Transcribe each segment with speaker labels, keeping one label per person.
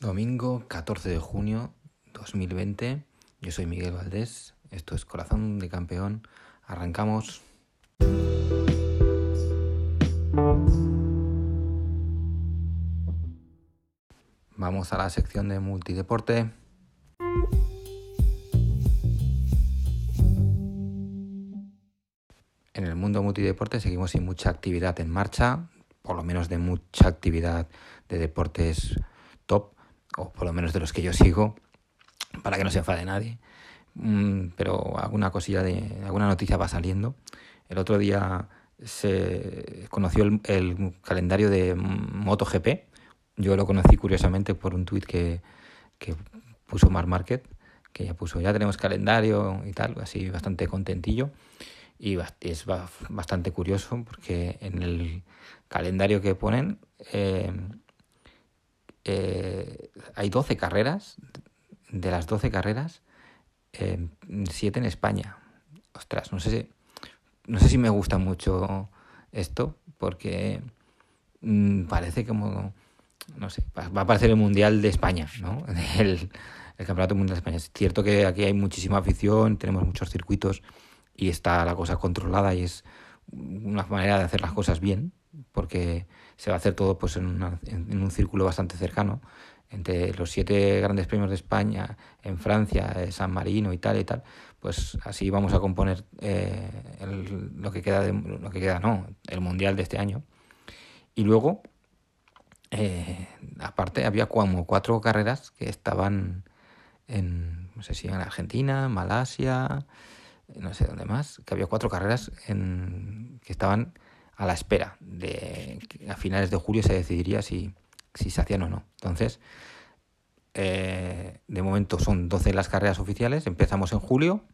Speaker 1: Domingo 14 de junio 2020. Yo soy Miguel Valdés. Esto es Corazón de Campeón. Arrancamos. Vamos a la sección de multideporte. Multideporte seguimos sin mucha actividad en marcha, por lo menos de mucha actividad de deportes top o por lo menos de los que yo sigo, para que no se enfade nadie. Mm, pero alguna cosilla de alguna noticia va saliendo. El otro día se conoció el, calendario de MotoGP. Yo lo conocí curiosamente por un tuit que, que puso Mar Market, que ya puso, ya tenemos calendario y tal, así bastante contentillo. Y es bastante curioso porque en el calendario que ponen eh, eh, hay 12 carreras, de las 12 carreras, eh, 7 en España. Ostras, no sé si, no sé si me gusta mucho esto, porque mm, parece como, no sé, va a parecer el Mundial de España, ¿no? El Campeonato Mundial de España. Es cierto que aquí hay muchísima afición, tenemos muchos circuitos y está la cosa controlada y es una manera de hacer las cosas bien, porque se va a hacer todo pues en, un círculo bastante cercano entre los siete grandes premios de España, en Francia, eh, San Marino y tal y tal, pues así vamos a componer eh, lo que queda de, lo que queda no, el mundial de este año. Y luego, eh, aparte, había como cuatro carreras que estaban en, no sé si en Argentina, Malasia, no sé dónde más, que había cuatro carreras en, que estaban a la espera de a finales de julio se decidiría si, si se hacían o no. Entonces, eh, de momento son 12 las carreras oficiales, empezamos en julio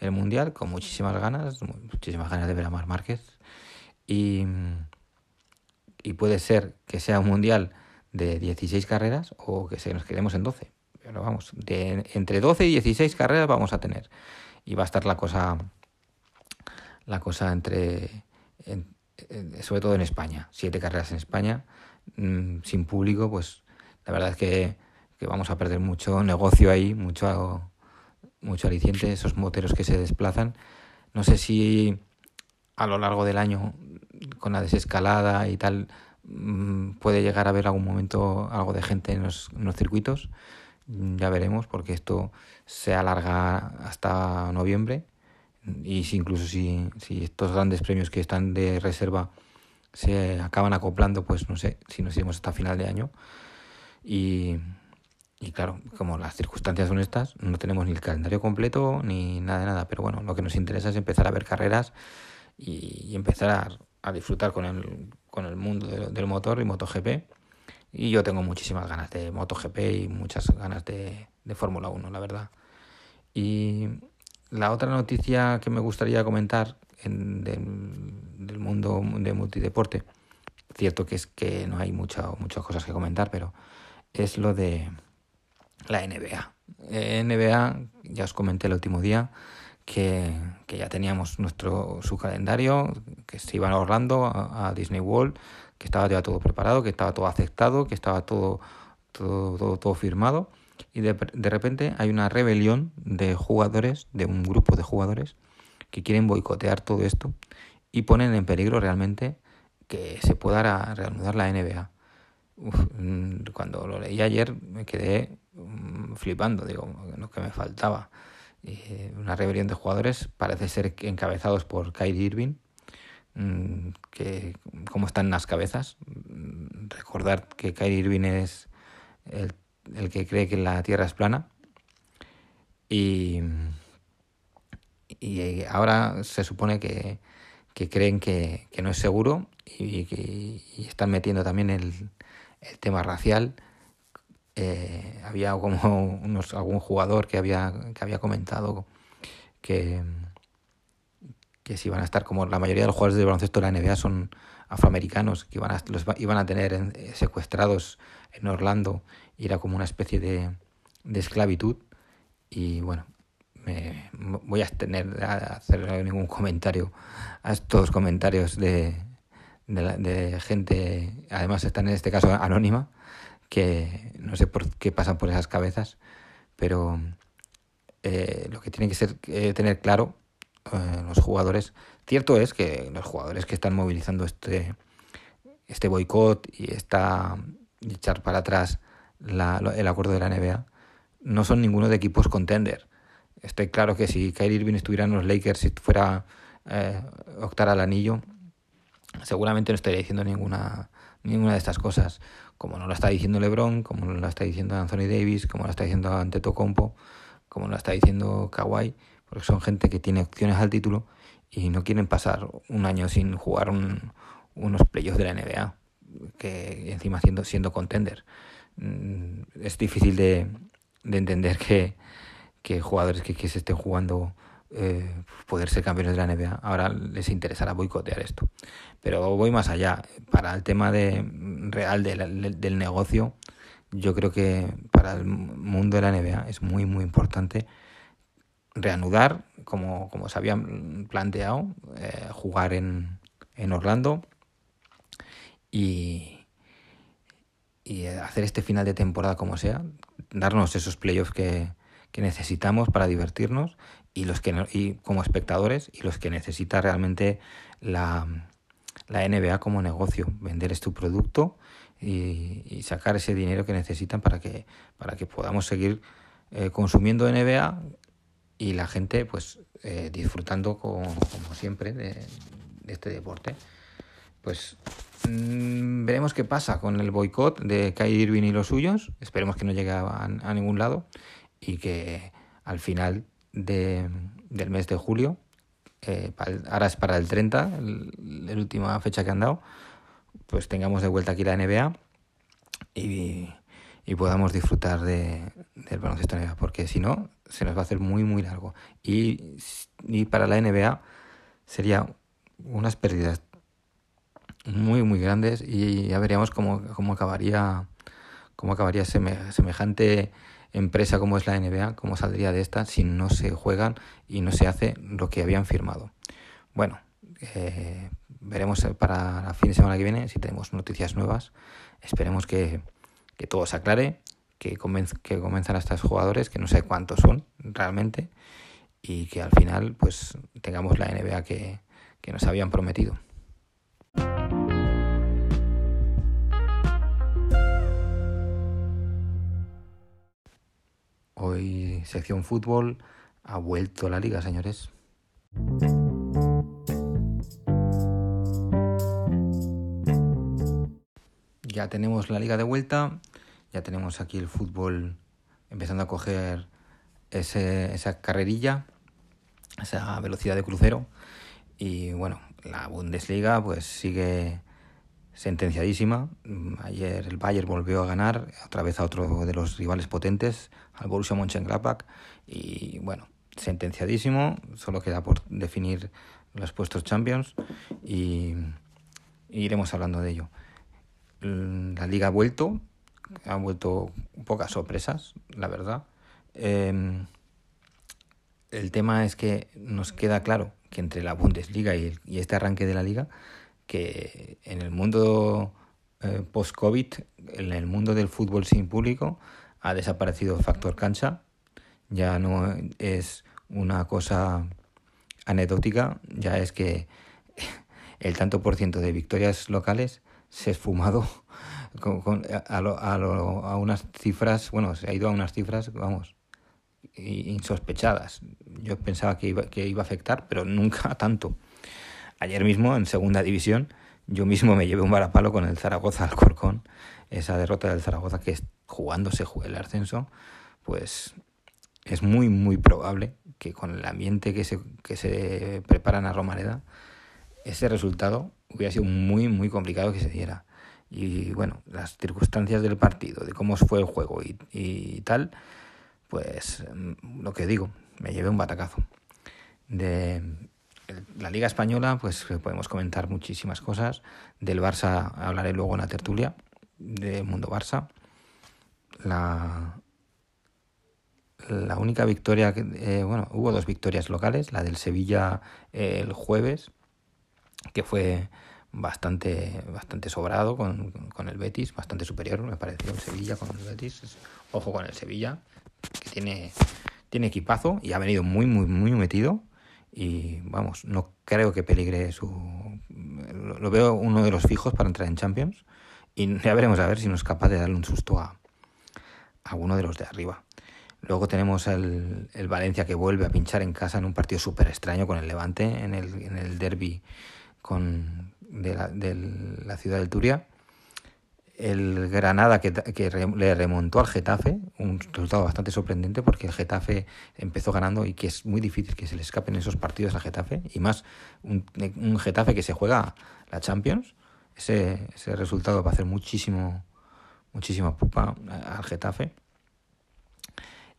Speaker 1: el Mundial con muchísimas ganas, muchísimas ganas de ver a Mar Márquez y, y puede ser que sea un Mundial de 16 carreras o que se nos quedemos en 12. Pero vamos, de entre 12 y 16 carreras vamos a tener. Y va a estar la cosa la cosa entre, sobre todo en España, siete carreras en España, mm, sin público, pues la verdad es que, vamos a perder mucho negocio ahí, mucho, mucho aliciente, esos moteros que se desplazan. No sé si a lo largo del año, con la desescalada y tal, mm, puede llegar a haber algún momento algo de gente en los, en los circuitos. Ya veremos, porque esto se alarga hasta noviembre y si incluso si, si estos grandes premios que están de reserva se acaban acoplando, pues no sé si nos iremos hasta final de año. Y, y claro, como las circunstancias son estas, no tenemos ni el calendario completo ni nada de nada. Pero bueno, lo que nos interesa es empezar a ver carreras y, empezar a, a, disfrutar con el, con el mundo del motor y MotoGP. Y yo tengo muchísimas ganas de MotoGP y muchas ganas de, de Fórmula 1, la verdad. Y la otra noticia que me gustaría comentar en, del mundo de multideporte, cierto que es que no hay muchas cosas que comentar, pero es lo de la NBA. Eh, NBA, ya os comenté el último día, que, ya teníamos nuestro su calendario, que se iban ahorrando a, Disney World, que estaba ya todo preparado, que estaba todo aceptado, que estaba todo, todo, todo firmado y de, de, repente hay una rebelión de jugadores, de un grupo de jugadores que quieren boicotear todo esto y ponen en peligro realmente que se pueda reanudar la NBA. Mm, cuando lo leí ayer me quedé mm, flipando, digo, lo que me faltaba. una rebelión de jugadores parece ser encabezados por Kyrie Irving, que cómo están las cabezas. Recordar que Kyrie Irving es el el que cree que la Tierra es plana. Y, y ahora se supone que, que creen que, que, no es seguro y que están metiendo también el, el tema racial. Eh, había como unos, algún jugador que había, que había comentado que, que si iban a estar como la mayoría de los jugadores de baloncesto de la NBA son afroamericanos que iban a, los iban a tener secuestrados en Orlando y era como una especie de, de esclavitud. Y bueno, me voy a tener a hacer ningún comentario a estos comentarios de, de, gente, además están en este caso anónima, que no sé por qué pasan por esas cabezas, pero eh, lo que tienen que ser eh, tener claro eh, los jugadores, cierto es que los jugadores que están movilizando este este boicot y esta echar para atrás el acuerdo de la NBA no son ninguno de equipos contender. Estoy claro que si Kyrie Irving estuviera en los Lakers y fuera eh, optar al anillo, seguramente no estaría diciendo ninguna, ninguna de estas cosas, como no lo está diciendo LeBron, como no lo está diciendo Anthony Davis, como lo está diciendo Antetokounmpo, como lo está diciendo Kawhi, porque son gente que tiene opciones al título y no quieren pasar un año sin jugar unos playoffs de la NBA, que encima siendo, siendo contender. Mm, es difícil de, de entender que, que jugadores que, que, se estén jugando eh, poder ser campeones de la NBA ahora les interesará boicotear esto. Pero voy más allá. Para el tema de, real del, del negocio, yo creo que para el mundo de la NBA es muy, muy importante reanudar, como, como se habían planteado, eh, jugar en, en Orlando y, y hacer este final de temporada como sea, darnos esos playoffs que, que necesitamos para divertirnos y los que y como espectadores y los que necesita realmente la, la NBA como negocio, vender este producto y, y, sacar ese dinero que necesitan para que para que podamos seguir eh, consumiendo NBA y la gente pues eh, disfrutando como, siempre de, este deporte pues mmm, veremos qué pasa con el boicot de Kyrie Irving y los suyos. Esperemos que no llegue a, a ningún lado y que al final de, del mes de julio, eh, ahora es para el 30, la última fecha que han dado, pues tengamos de vuelta aquí la NBA y, y podamos disfrutar de, del baloncesto NBA, porque si no, se nos va a hacer muy, muy largo. Y, y para la NBA sería unas pérdidas muy, muy grandes y ya veríamos cómo, cómo acabaría, cómo acabaría semejante empresa como es la NBA, cómo saldría de esta si no se juegan y no se hace lo que habían firmado. Bueno, eh, veremos para la fin de semana que viene si tenemos noticias nuevas. Esperemos que, que todo se aclare, que, que comenzan a estos jugadores, que no sé cuántos son realmente, y que al final pues tengamos la NBA que, que nos habían prometido. Hoy sección fútbol ha vuelto la liga, señores. Ya tenemos la liga de vuelta, ya tenemos aquí el fútbol empezando a coger ese, esa carrerilla, esa velocidad de crucero. Y bueno, la Bundesliga pues sigue sentenciadísima. Ayer el Bayern volvió a ganar, otra vez a otro de los rivales potentes, al Borussia Mönchengladbach y bueno, sentenciadísimo, solo queda por definir los puestos Champions y, iremos hablando de ello. La liga ha vuelto, ha vuelto pocas sorpresas, la verdad. Eh, el tema es que nos queda claro que entre la Bundesliga y este arranque de la liga, que en el mundo eh, post-COVID, en el mundo del fútbol sin público, ha desaparecido el factor cancha, ya no es una cosa anecdótica, ya es que el tanto por ciento de victorias locales se ha esfumado con, a, unas cifras, bueno, se ha ido a unas cifras, vamos, insospechadas. Yo pensaba que iba, que iba a afectar, pero nunca tanto. Ayer mismo, en segunda división, yo mismo me llevé un varapalo con el Zaragoza Alcorcón, esa derrota del Zaragoza que jugándose el ascenso, pues es muy, muy probable que con el ambiente que se, que se preparan a Romareda, ese resultado hubiera sido muy, muy complicado que se diera. Y bueno, las circunstancias del partido, de cómo fue el juego y, y tal, pues mm, lo que digo, me llevé un batacazo. De la Liga Española, pues podemos comentar muchísimas cosas. Del Barça hablaré luego en la tertulia, de Mundo Barça la, la única victoria, que, eh, bueno, hubo dos victorias locales, la del Sevilla eh, el jueves, que fue bastante bastante sobrado con, con, el Betis, bastante superior, me pareció el Sevilla con el Betis. Ojo con el Sevilla, que tiene, tiene equipazo y ha venido muy, muy, muy metido. Y vamos, no creo que peligre su. Lo, veo uno de los fijos para entrar en Champions. Y ya veremos a ver si no es capaz de darle un susto a, a uno de los de arriba. Luego tenemos el, el, Valencia que vuelve a pinchar en casa en un partido súper extraño con el Levante en el, en el derby con, de, la, de la ciudad del Turia. El Granada que, que le remontó al Getafe, un resultado bastante sorprendente porque el Getafe empezó ganando y que es muy difícil que se le escapen esos partidos al Getafe. Y más un, un Getafe que se juega la Champions. Ese, ese resultado va a hacer muchísimo, muchísima pupa al Getafe.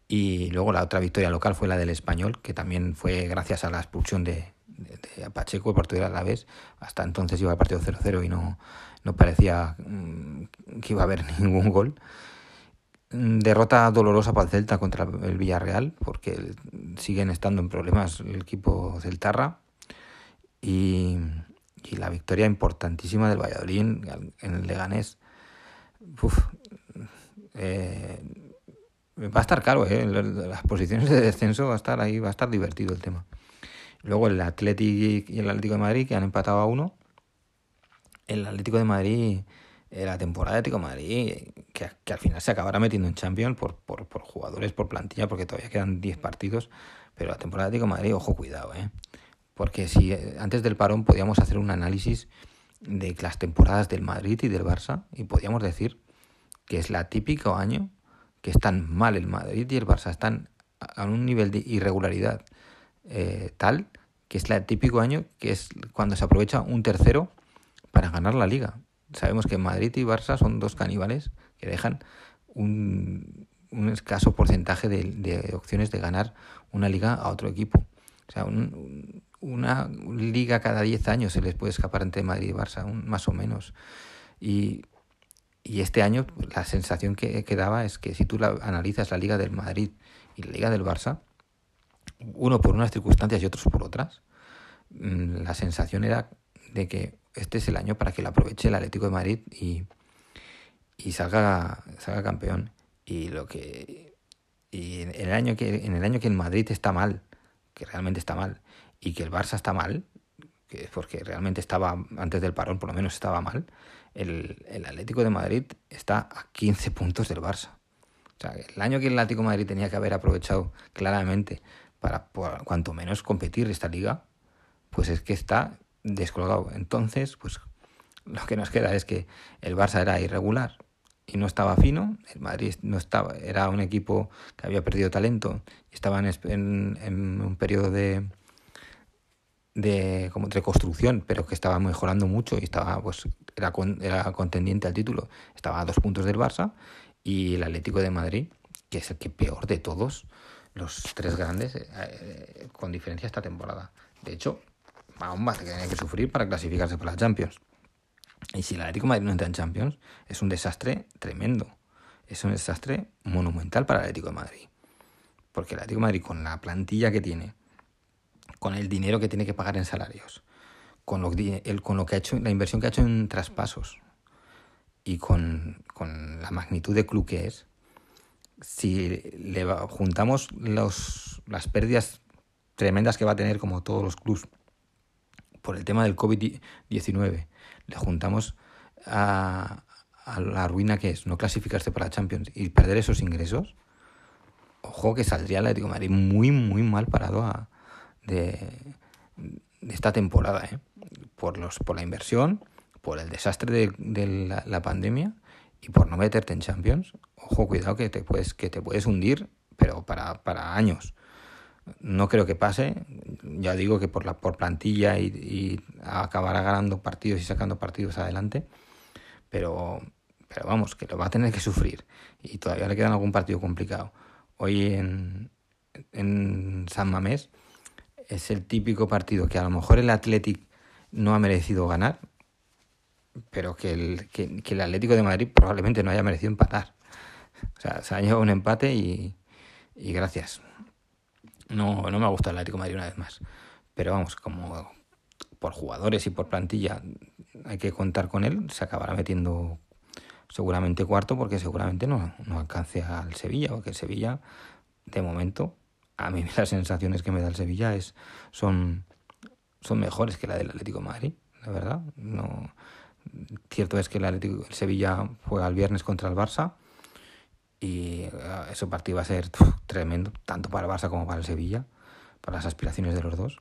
Speaker 1: Y luego la otra victoria local fue la del Español, que también fue gracias a la expulsión de, de, Pacheco, el partido a la vez. Hasta entonces iba el partido 0-0 y no, no parecía mm, que iba a haber ningún gol. Derrota dolorosa para el Celta contra el Villarreal, porque siguen estando en problemas el equipo Celtarra. Y, y la victoria importantísima del Valladolid en, el Leganés. Eh, va a estar caro, ¿eh? las posiciones de descenso va a estar ahí, va a estar divertido el tema. Luego el Atlético y el Atlético de Madrid que han empatado a uno. El Atlético de Madrid, eh, la temporada de Atlético de Madrid, que, que, al final se acabará metiendo en Champions por, por, por jugadores, por plantilla, porque todavía quedan 10 partidos. Pero la temporada de Atlético de Madrid, ojo, cuidado, ¿eh? Porque si eh, antes del parón podíamos hacer un análisis de las temporadas del Madrid y del Barça y podíamos decir que es la típico año que están mal el Madrid y el Barça, están a un nivel de irregularidad eh, tal que es el típico año que es cuando se aprovecha un tercero para ganar la liga. Sabemos que Madrid y Barça son dos caníbales que dejan un, escaso porcentaje de, opciones de ganar una liga a otro equipo. O sea, un, una liga cada 10 años se les puede escapar entre Madrid y Barça, más o menos. Y este año la sensación que, que daba es que si tú la, analizas la Liga del Madrid y la Liga del Barça, uno por unas circunstancias y otros por otras, mm, la sensación era de que este es el año para que lo aproveche el Atlético de Madrid y, y salga, salga campeón. Y lo que y en el año que en el año que el Madrid está mal, que realmente está mal, y que el Barça está mal, que es porque realmente estaba antes del parón, por lo menos estaba mal, el, el, Atlético de Madrid está a 15 puntos del Barça. O sea, el año que el Atlético de Madrid tenía que haber aprovechado claramente para, cuanto menos competir esta liga, pues es que está descolgado. Entonces, pues lo que nos queda es que el Barça era irregular y no estaba fino, el Madrid no estaba, era un equipo que había perdido talento estaba en un periodo de, de como reconstrucción, pero que estaba mejorando mucho y estaba pues era, con, era contendiente al título. Estaba a dos puntos del Barça y el Atlético de Madrid, que es el que peor de todos, los tres grandes, eh, eh, con diferencia esta temporada. De hecho, aún más que tiene que sufrir para clasificarse por la Champions. Y si el Atlético de Madrid no entra en Champions, es un desastre tremendo. Es un desastre monumental para el Atlético de Madrid. Porque el Atlético de Madrid, con la plantilla que tiene, con el dinero que tiene que pagar en salarios, con lo, con lo que ha hecho, la inversión que ha hecho en traspasos y con, con la magnitud de club que es, si le juntamos los, las pérdidas tremendas que va a tener como todos los clubs por el tema del COVID-19, le juntamos a, a, la ruina que es no clasificarse para Champions y perder esos ingresos, ojo que saldría el Atlético de Madrid muy, muy mal parado de, de esta temporada, ¿eh? por, los, por la inversión, por el desastre de, de la, pandemia y por no meterte en Champions. Ojo, cuidado que te puedes, que te puedes hundir, pero para, para años. No creo que pase, ya digo que por la por plantilla y, y acabará ganando partidos y sacando partidos adelante, pero, pero vamos, que lo va a tener que sufrir y todavía le quedan algún partido complicado. Hoy en, en San Mamés es el típico partido que a lo mejor el Athletic no ha merecido ganar, pero que el, que, que el Atlético de Madrid probablemente no haya merecido empatar. O sea, se ha llevado un empate y, y gracias. No, no me ha gustado el Atlético de Madrid una vez más. Pero vamos, como por jugadores y por plantilla hay que contar con él, se acabará metiendo seguramente cuarto porque seguramente no, no alcance al Sevilla, porque el Sevilla, de momento, a mí las sensaciones que me da el Sevilla es, son, son mejores que la del Atlético Madrid, la verdad. No, cierto es que el, Atlético, el Sevilla juega el viernes contra el Barça y eh, ese partido va a ser tremendo, tanto para el Barça como para el Sevilla, para las aspiraciones de los dos.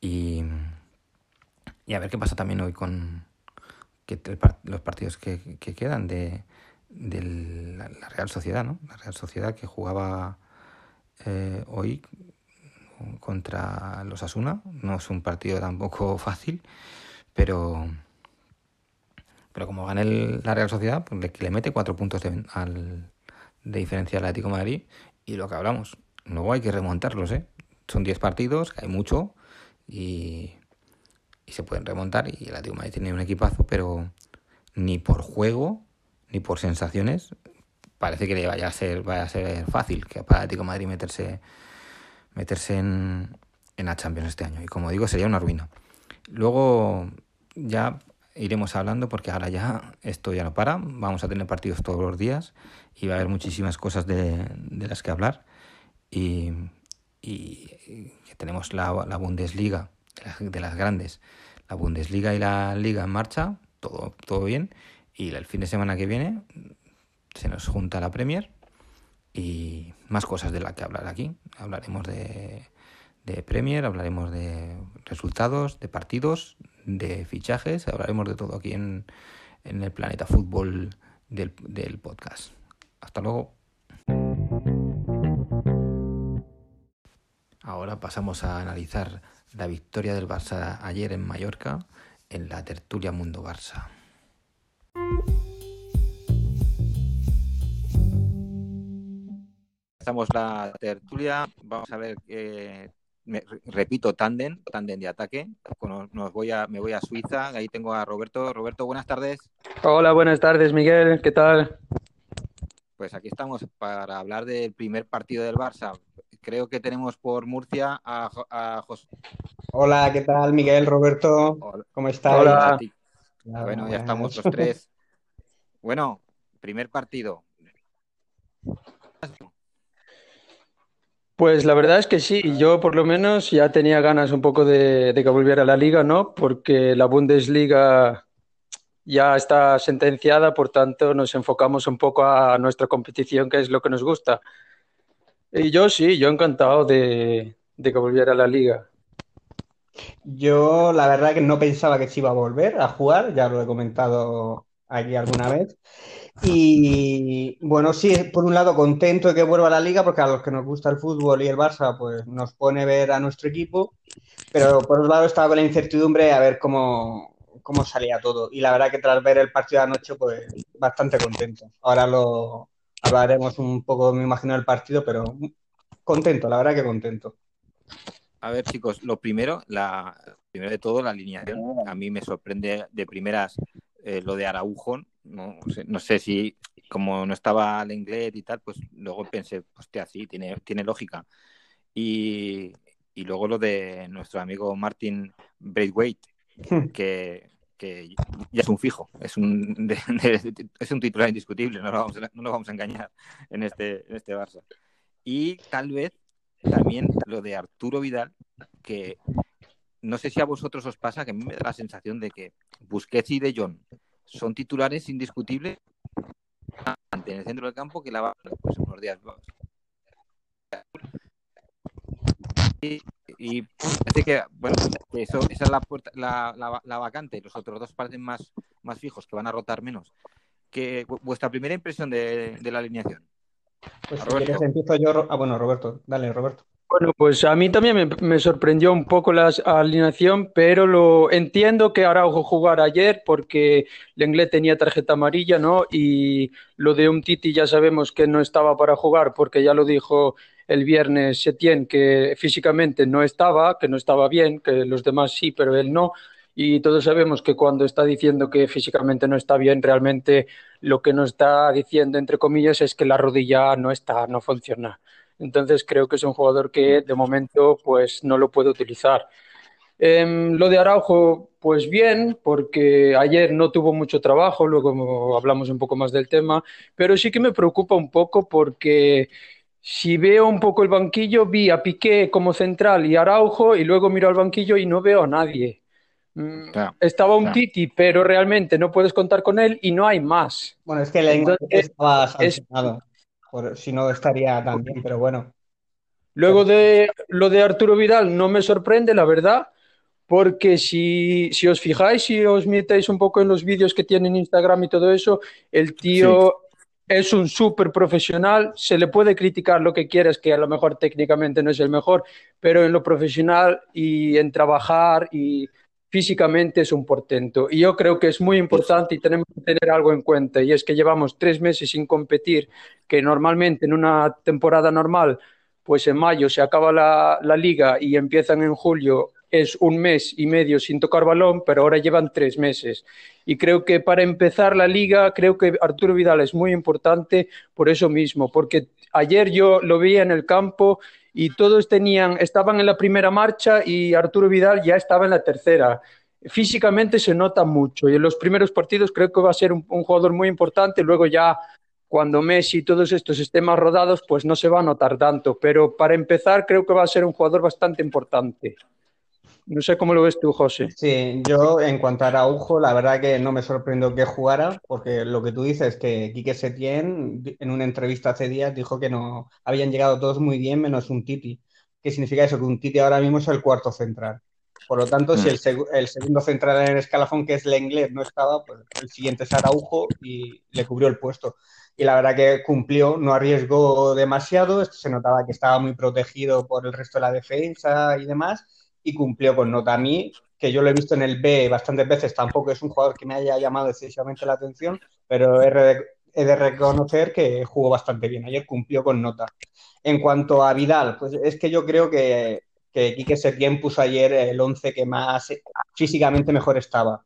Speaker 1: Y, y a ver qué pasa también hoy con los partidos que, que quedan de, de, la Real Sociedad, ¿no? La Real Sociedad que jugaba eh, hoy contra los Asuna. No es un partido tampoco fácil, pero pero como gana el, la Real Sociedad, pues le, mete cuatro puntos de, al, de diferencia al Atlético Madrid y lo que hablamos. Luego hay que remontarlos, ¿eh? Son 10 partidos, hay mucho y, y se pueden remontar y el Atlético Madrid tiene un equipazo, pero ni por juego ni por sensaciones parece que le vaya a ser vaya a ser fácil que para el Atlético Madrid meterse meterse en, en la Champions este año y como digo sería una ruina. Luego ya iremos hablando porque ahora ya esto ya no para, vamos a tener partidos todos los días y va a haber muchísimas cosas de, de las que hablar. Y, y tenemos la, Bundesliga de las, de las, grandes, la Bundesliga y la Liga en marcha, todo, todo bien. Y el fin de semana que viene se nos junta la Premier y más cosas de las que hablar aquí, hablaremos de, de Premier, hablaremos de resultados, de partidos, de fichajes, hablaremos de todo aquí en, en el planeta fútbol del, del podcast. Hasta luego. Ahora pasamos a analizar la victoria del Barça ayer en Mallorca en la tertulia Mundo Barça. Estamos la tertulia, vamos a ver qué me, repito, tándem, tándem de ataque. Nos voy a, me voy a Suiza, ahí tengo a Roberto. Roberto, buenas tardes.
Speaker 2: Hola, buenas tardes, Miguel, ¿qué tal?
Speaker 1: Pues aquí estamos para hablar del primer partido del Barça. Creo que tenemos por Murcia a, a José.
Speaker 3: Hola, ¿qué tal, Miguel, Roberto?
Speaker 1: Hola.
Speaker 3: ¿Cómo estás?
Speaker 1: Hola. Bueno, ya estamos los tres. Bueno, primer partido.
Speaker 2: Pues la verdad es que sí, yo por lo menos ya tenía ganas un poco de, que volviera a la liga, ¿no? Porque la Bundesliga ya está sentenciada, por tanto nos enfocamos un poco a nuestra competición, que es lo que nos gusta. Y yo sí, yo encantado de, de que volviera a la liga.
Speaker 3: Yo la verdad que no pensaba que se iba a volver a jugar, ya lo he comentado aquí alguna vez. Y bueno, sí, por un lado contento de que vuelva a la liga, porque a los que nos gusta el fútbol y el Barça, pues nos pone ver a nuestro equipo, pero por otro lado estaba con la incertidumbre a ver cómo, cómo salía todo. Y la verdad que tras ver el partido de anoche, pues bastante contento. Ahora lo hablaremos un poco, me imagino, del partido, pero contento, la verdad que contento.
Speaker 1: A ver, chicos, lo primero, la, primero de todo, la alineación. A mí me sorprende de primeras eh, lo de Araujo, no sé, no sé, si como no estaba el inglés y tal, pues luego pensé, hostia, sí, tiene, tiene lógica. Y, y luego lo de nuestro amigo Martin Braithwaite, que, que ya es un fijo, es un, de, de, es un titular indiscutible, no lo, vamos a, no lo vamos a engañar en este, en este Barça. Y tal vez también lo de Arturo Vidal, que no sé si a vosotros os pasa que a mí me da la sensación de que Busquets y De Jong son titulares indiscutibles en el centro del campo que la va pues, unos días y, y parece que bueno que eso, esa es la, puerta, la, la, la, vacante los otros dos parecen más, más fijos que van a rotar menos. Que vuestra primera impresión de, de la alineación
Speaker 3: pues si quieres empiezo yo ah bueno Roberto dale Roberto
Speaker 2: bueno, pues a mí también me, sorprendió un poco la alineación, pero lo entiendo que Araujo jugar ayer porque Lenglet tenía tarjeta amarilla, ¿no? Y lo de un Titi ya sabemos que no estaba para jugar porque ya lo dijo el viernes Setien que físicamente no estaba, que no estaba bien, que los demás sí, pero él no. Y todos sabemos que cuando está diciendo que físicamente no está bien, realmente lo que nos está diciendo, entre comillas, es que la rodilla no está, no funciona. Entonces creo que es un jugador que de momento pues no lo puedo utilizar. Em, lo de Araujo, pues bien, porque ayer no tuvo mucho trabajo, luego hablamos un poco más del tema, pero sí que me preocupa un poco porque si veo un poco el banquillo, vi a Piqué como central y Araujo, y luego miro al banquillo y no veo a nadie. Mm, estaba un Titi, pero realmente no puedes contar con él y no hay más.
Speaker 3: Bueno, es que el estaba sancionado, si no estaría tan bien, pero bueno.
Speaker 2: Luego de lo de Arturo Vidal no me sorprende, la verdad, porque si, si os fijáis, si os metéis un poco en los vídeos que tiene en Instagram y todo eso, el tío es un súper profesional, se le puede criticar lo que quieras, que a lo mejor técnicamente no es el mejor, pero en lo profesional y en trabajar y físicamente es un portento. Y yo creo que es muy importante y tenemos que tener algo en cuenta, y es que llevamos tres meses sin competir, que normalmente en una temporada normal, pues en mayo se acaba la, la liga y empiezan en julio es un mes y medio sin tocar balón, pero ahora llevan tres meses. Y creo que para empezar la liga, creo que Arturo Vidal es muy importante por eso mismo, porque ayer yo lo veía en el campo y todos tenían, estaban en la primera marcha y Arturo Vidal ya estaba en la tercera. Físicamente se nota mucho y en los primeros partidos creo que va a ser un, jugador muy importante. Luego ya cuando Messi y todos estos estén más rodados, pues no se va a notar tanto. Pero para empezar creo que va a ser un jugador bastante importante. No sé cómo lo ves tú, José.
Speaker 3: Sí, yo en cuanto a Araujo, la verdad que no me sorprendió que jugara, porque lo que tú dices, que Quique Setién en una entrevista hace días dijo que no habían llegado todos muy bien menos un Titi. ¿Qué significa eso? Que un Titi ahora mismo es el cuarto central. Por lo tanto, si mm. el, segundo central en el escalafón, que es el inglés, no estaba, pues el siguiente es Araujo y le cubrió el puesto. Y la verdad que cumplió, no arriesgó demasiado, se notaba que estaba muy protegido por el resto de la defensa y demás y cumplió con nota. A mí, que yo lo he visto en el B bastantes veces, tampoco es un jugador que me haya llamado excesivamente la atención, pero he de, reconocer que jugó bastante bien. Ayer cumplió con nota. En cuanto a Vidal, pues es que yo creo que, que Quique Setién puso ayer el 11 que más físicamente mejor estaba.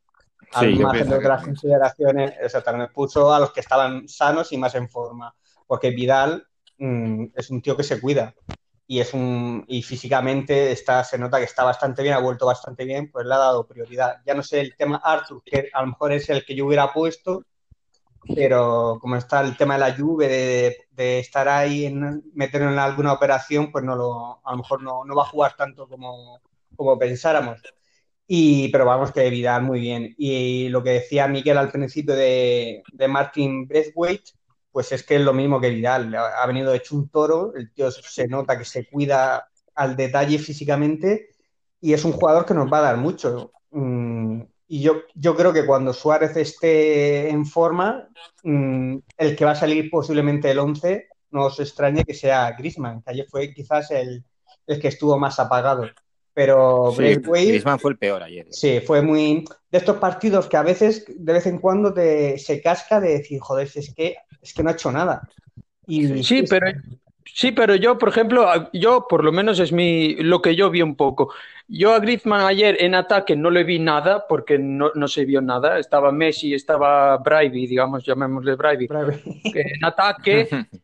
Speaker 3: Al margen de otras consideraciones, exactamente, puso a los que estaban sanos y más en forma. Porque Vidal mm, es un tío que se cuida y es un y físicamente está, se nota que está bastante bien, ha vuelto bastante bien, pues le ha dado prioridad. Ya no sé el tema Arthur, que a lo mejor es el que yo hubiera puesto, pero como está el tema de la lluvia, de, estar ahí, en, meterlo en alguna operación, pues no lo, a lo mejor no, no va a jugar tanto como, como pensáramos. Y, pero vamos, que Vidal muy bien. Y lo que decía Miguel al principio de, de Martin Breathwaite, pues es que es lo mismo que Vidal. Ha venido hecho un toro, el tío se nota que se cuida al detalle físicamente y es un jugador que nos va a dar mucho. Mm, y yo, yo creo que cuando Suárez esté en forma, mm, el que va a salir posiblemente el 11, no os extrañe que sea Grisman, que ayer fue quizás el, el que estuvo más apagado. Pero
Speaker 1: sí, Griezmann fue el peor ayer.
Speaker 3: Sí, fue muy. De estos partidos que a veces, de vez en cuando, te, se casca de decir, joder, es que, es que no ha hecho nada.
Speaker 2: Y, sí, pero. Sí, pero yo, por ejemplo, yo por lo menos es mi lo que yo vi un poco. Yo a Griezmann ayer en ataque no le vi nada porque no, no se vio nada. Estaba Messi, estaba Brivey, digamos, llamémosle Brivey. En ataque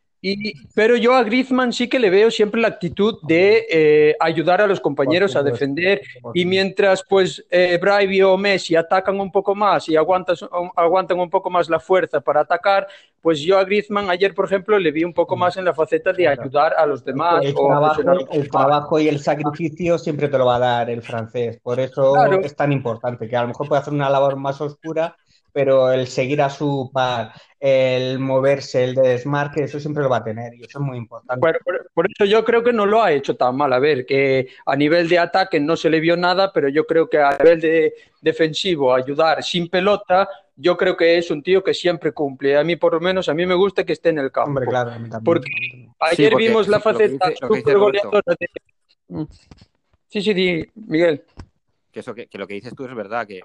Speaker 2: pero yo a Griezmann sí que le veo siempre la actitud de eh, ayudar a los compañeros a defender. y mientras pues eh, o Messi atacan un poco más y aguantan, aguantan un poco más la fuerza para atacar, pues yo a Griezmann ayer, por ejemplo, le vi un poco más en la faceta de ayudar a los demás.
Speaker 3: El, trabajo, y el sacrificio siempre te lo va a dar el francés, por eso es tan importante, que a lo mejor puede hacer una labor más oscura, pero el seguir a su par, el moverse, el desmarque, eso siempre lo va a tener y eso es muy importante.
Speaker 2: por, eso yo creo que no lo ha hecho tan mal. A ver, que a nivel de ataque no se le vio nada, pero yo creo que a nivel de defensivo, ayudar sin pelota, yo creo que es un tío que siempre cumple. A mí, por lo menos, a mí me gusta que esté en el campo.
Speaker 3: Hombre, claro,
Speaker 2: porque ayer vimos la faceta super goleadora de... Mm. Sí, sí, Miguel
Speaker 1: que eso que, lo que dices tú es verdad, que,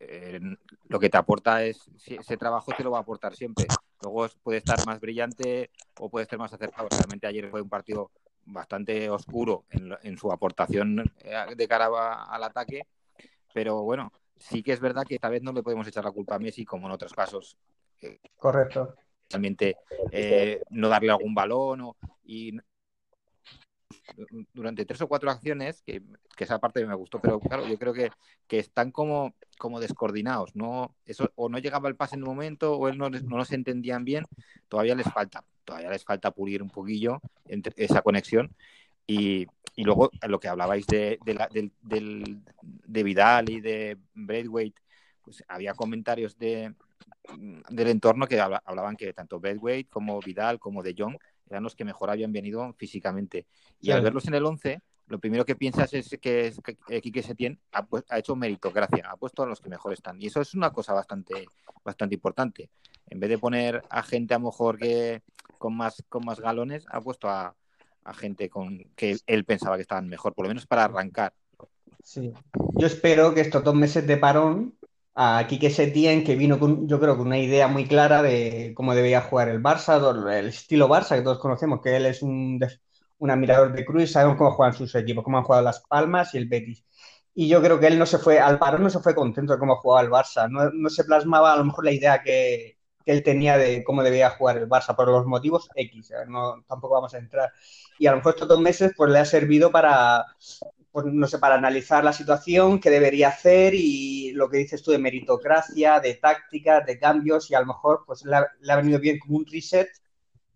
Speaker 1: eh, lo que te aporta es, ese trabajo te lo va a aportar siempre. Luego puede estar más brillante o puede estar más acercado. Realmente ayer fue un partido bastante oscuro en, su aportación eh, de cara al ataque, pero bueno, sí que es verdad que esta vez no le podemos echar la culpa a Messi como en otros casos.
Speaker 3: Correcto.
Speaker 1: Realmente eh, no darle algún balón o, y durante tres o cuatro acciones, que, esa parte me gustó, pero claro, yo creo que, que están como, como descoordinados, ¿no? Eso, o no llegaba el pase en el momento, o él no, no los entendían bien, todavía les falta, todavía les falta pulir un poquillo entre esa conexión. Y, y luego lo que hablabais de, de, la, del, de Vidal y de Braithwaite, pues había comentarios de, del entorno que hablaban que tanto Braithwaite como Vidal como De Jong eran los que mejor habían venido físicamente. Y al verlos en el 11, lo primero que piensas es que, Quique Setién ha, ha, hecho meritocracia, ha puesto a los que mejor están. Y eso es una cosa bastante, bastante importante. En vez de poner a gente a lo mejor que con más, con más galones, ha puesto a, a gente con que él pensaba que estaban mejor, por lo menos para arrancar.
Speaker 3: Sí. Yo espero que estos dos meses de parón a Quique Setién, que vino con, yo creo, con una idea muy clara de cómo debía jugar el Barça, el estilo Barça, que todos conocemos, que él es un, un admirador de Cruz, sabemos cómo juegan sus equipos, cómo han jugado Las Palmas y el Betis. Y yo creo que él no se fue, al parón no se fue contento de cómo jugaba el Barça, no, no se plasmaba a lo mejor la idea que, que, él tenía de cómo debía jugar el Barça, por los motivos X, no, tampoco vamos a entrar. Y a lo mejor estos dos meses pues le ha servido para, pues, no sé, para analizar la situación, qué debería hacer y lo que dices tú de meritocracia, de táctica, de cambios y a lo mejor pues le ha, venido bien como un reset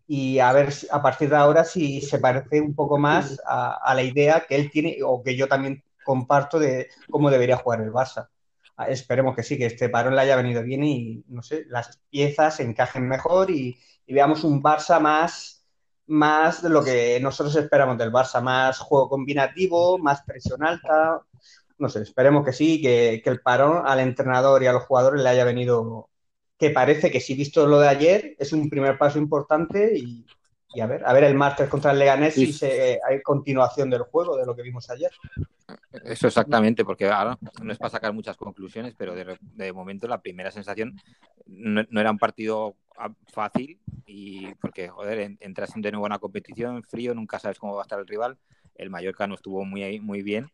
Speaker 3: y a ver a partir de ahora si se parece un poco más a, la idea que él tiene o que yo también comparto de cómo debería jugar el Barça. Ah, esperemos que sí, que este parón le haya venido bien y, no sé, las piezas encajen mejor y veamos un Barça más más de lo que nosotros esperamos del Barça, más juego combinativo, más presión alta. No sé, esperemos que sí, que, el parón al entrenador y a los jugadores le haya venido, que parece que si visto lo de ayer, es un primer paso importante y, a ver, a ver el martes contra el Leganés si se, hay continuación del juego, de lo que vimos ayer.
Speaker 1: Eso exactamente, porque ahora no es para sacar muchas conclusiones, pero de, momento la primera sensación no, era un partido fácil y porque, joder, entras de nuevo en una competición, frío, nunca sabes cómo va a estar el rival. El Mallorca no estuvo muy, muy bien,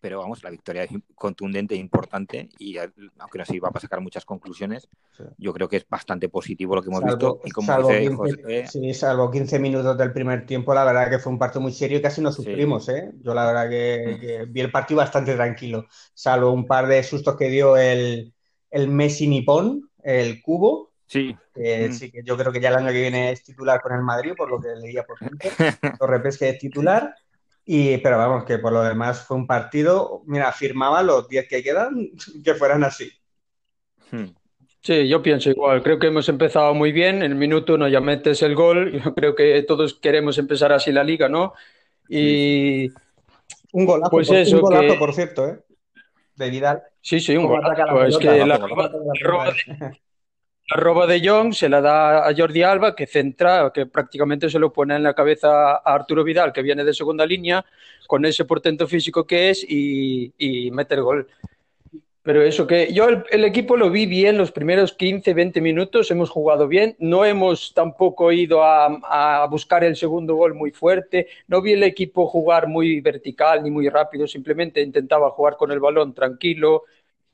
Speaker 1: pero vamos, la victoria es contundente e importante y aunque no se iba a sacar muchas conclusiones, yo creo que es bastante positivo lo que hemos visto. Y como
Speaker 3: salvo, 15, sí, salvo 15 minutos del primer tiempo, la verdad que fue un partido muy serio y casi nos sufrimos. ¿eh? Yo la verdad que, vi el partido bastante tranquilo, salvo un par de sustos que dio el, el Messi Nipón, el cubo,
Speaker 1: Sí.
Speaker 3: Que, sí, que yo creo que ya el año que viene es titular con el Madrid, por lo que leía por Twitter. Torres que es titular. Y, pero vamos, que por lo demás fue un partido. Mira, firmaba los 10 que quedan que fueran así.
Speaker 2: Hmm. Sí, yo pienso igual. Creo que hemos empezado muy bien. En el minuto uno ya metes el gol. Yo creo que todos queremos empezar así la liga, ¿no? Y.
Speaker 3: Un golazo, pues por, eso un golazo por cierto, ¿eh? De Vidal.
Speaker 2: Sí, sí, un golazo. Es que la, la roba de Jong se la da a Jordi Alba, que centra, que prácticamente se lo pone en la cabeza a Arturo Vidal, que viene de segunda línea, con ese portento físico que es, y, mete el gol. Pero eso que yo el, equipo lo vi bien los primeros 15, 20 minutos, hemos jugado bien, no hemos tampoco ido a, buscar el segundo gol muy fuerte, no vi el equipo jugar muy vertical ni muy rápido, simplemente intentaba jugar con el balón tranquilo,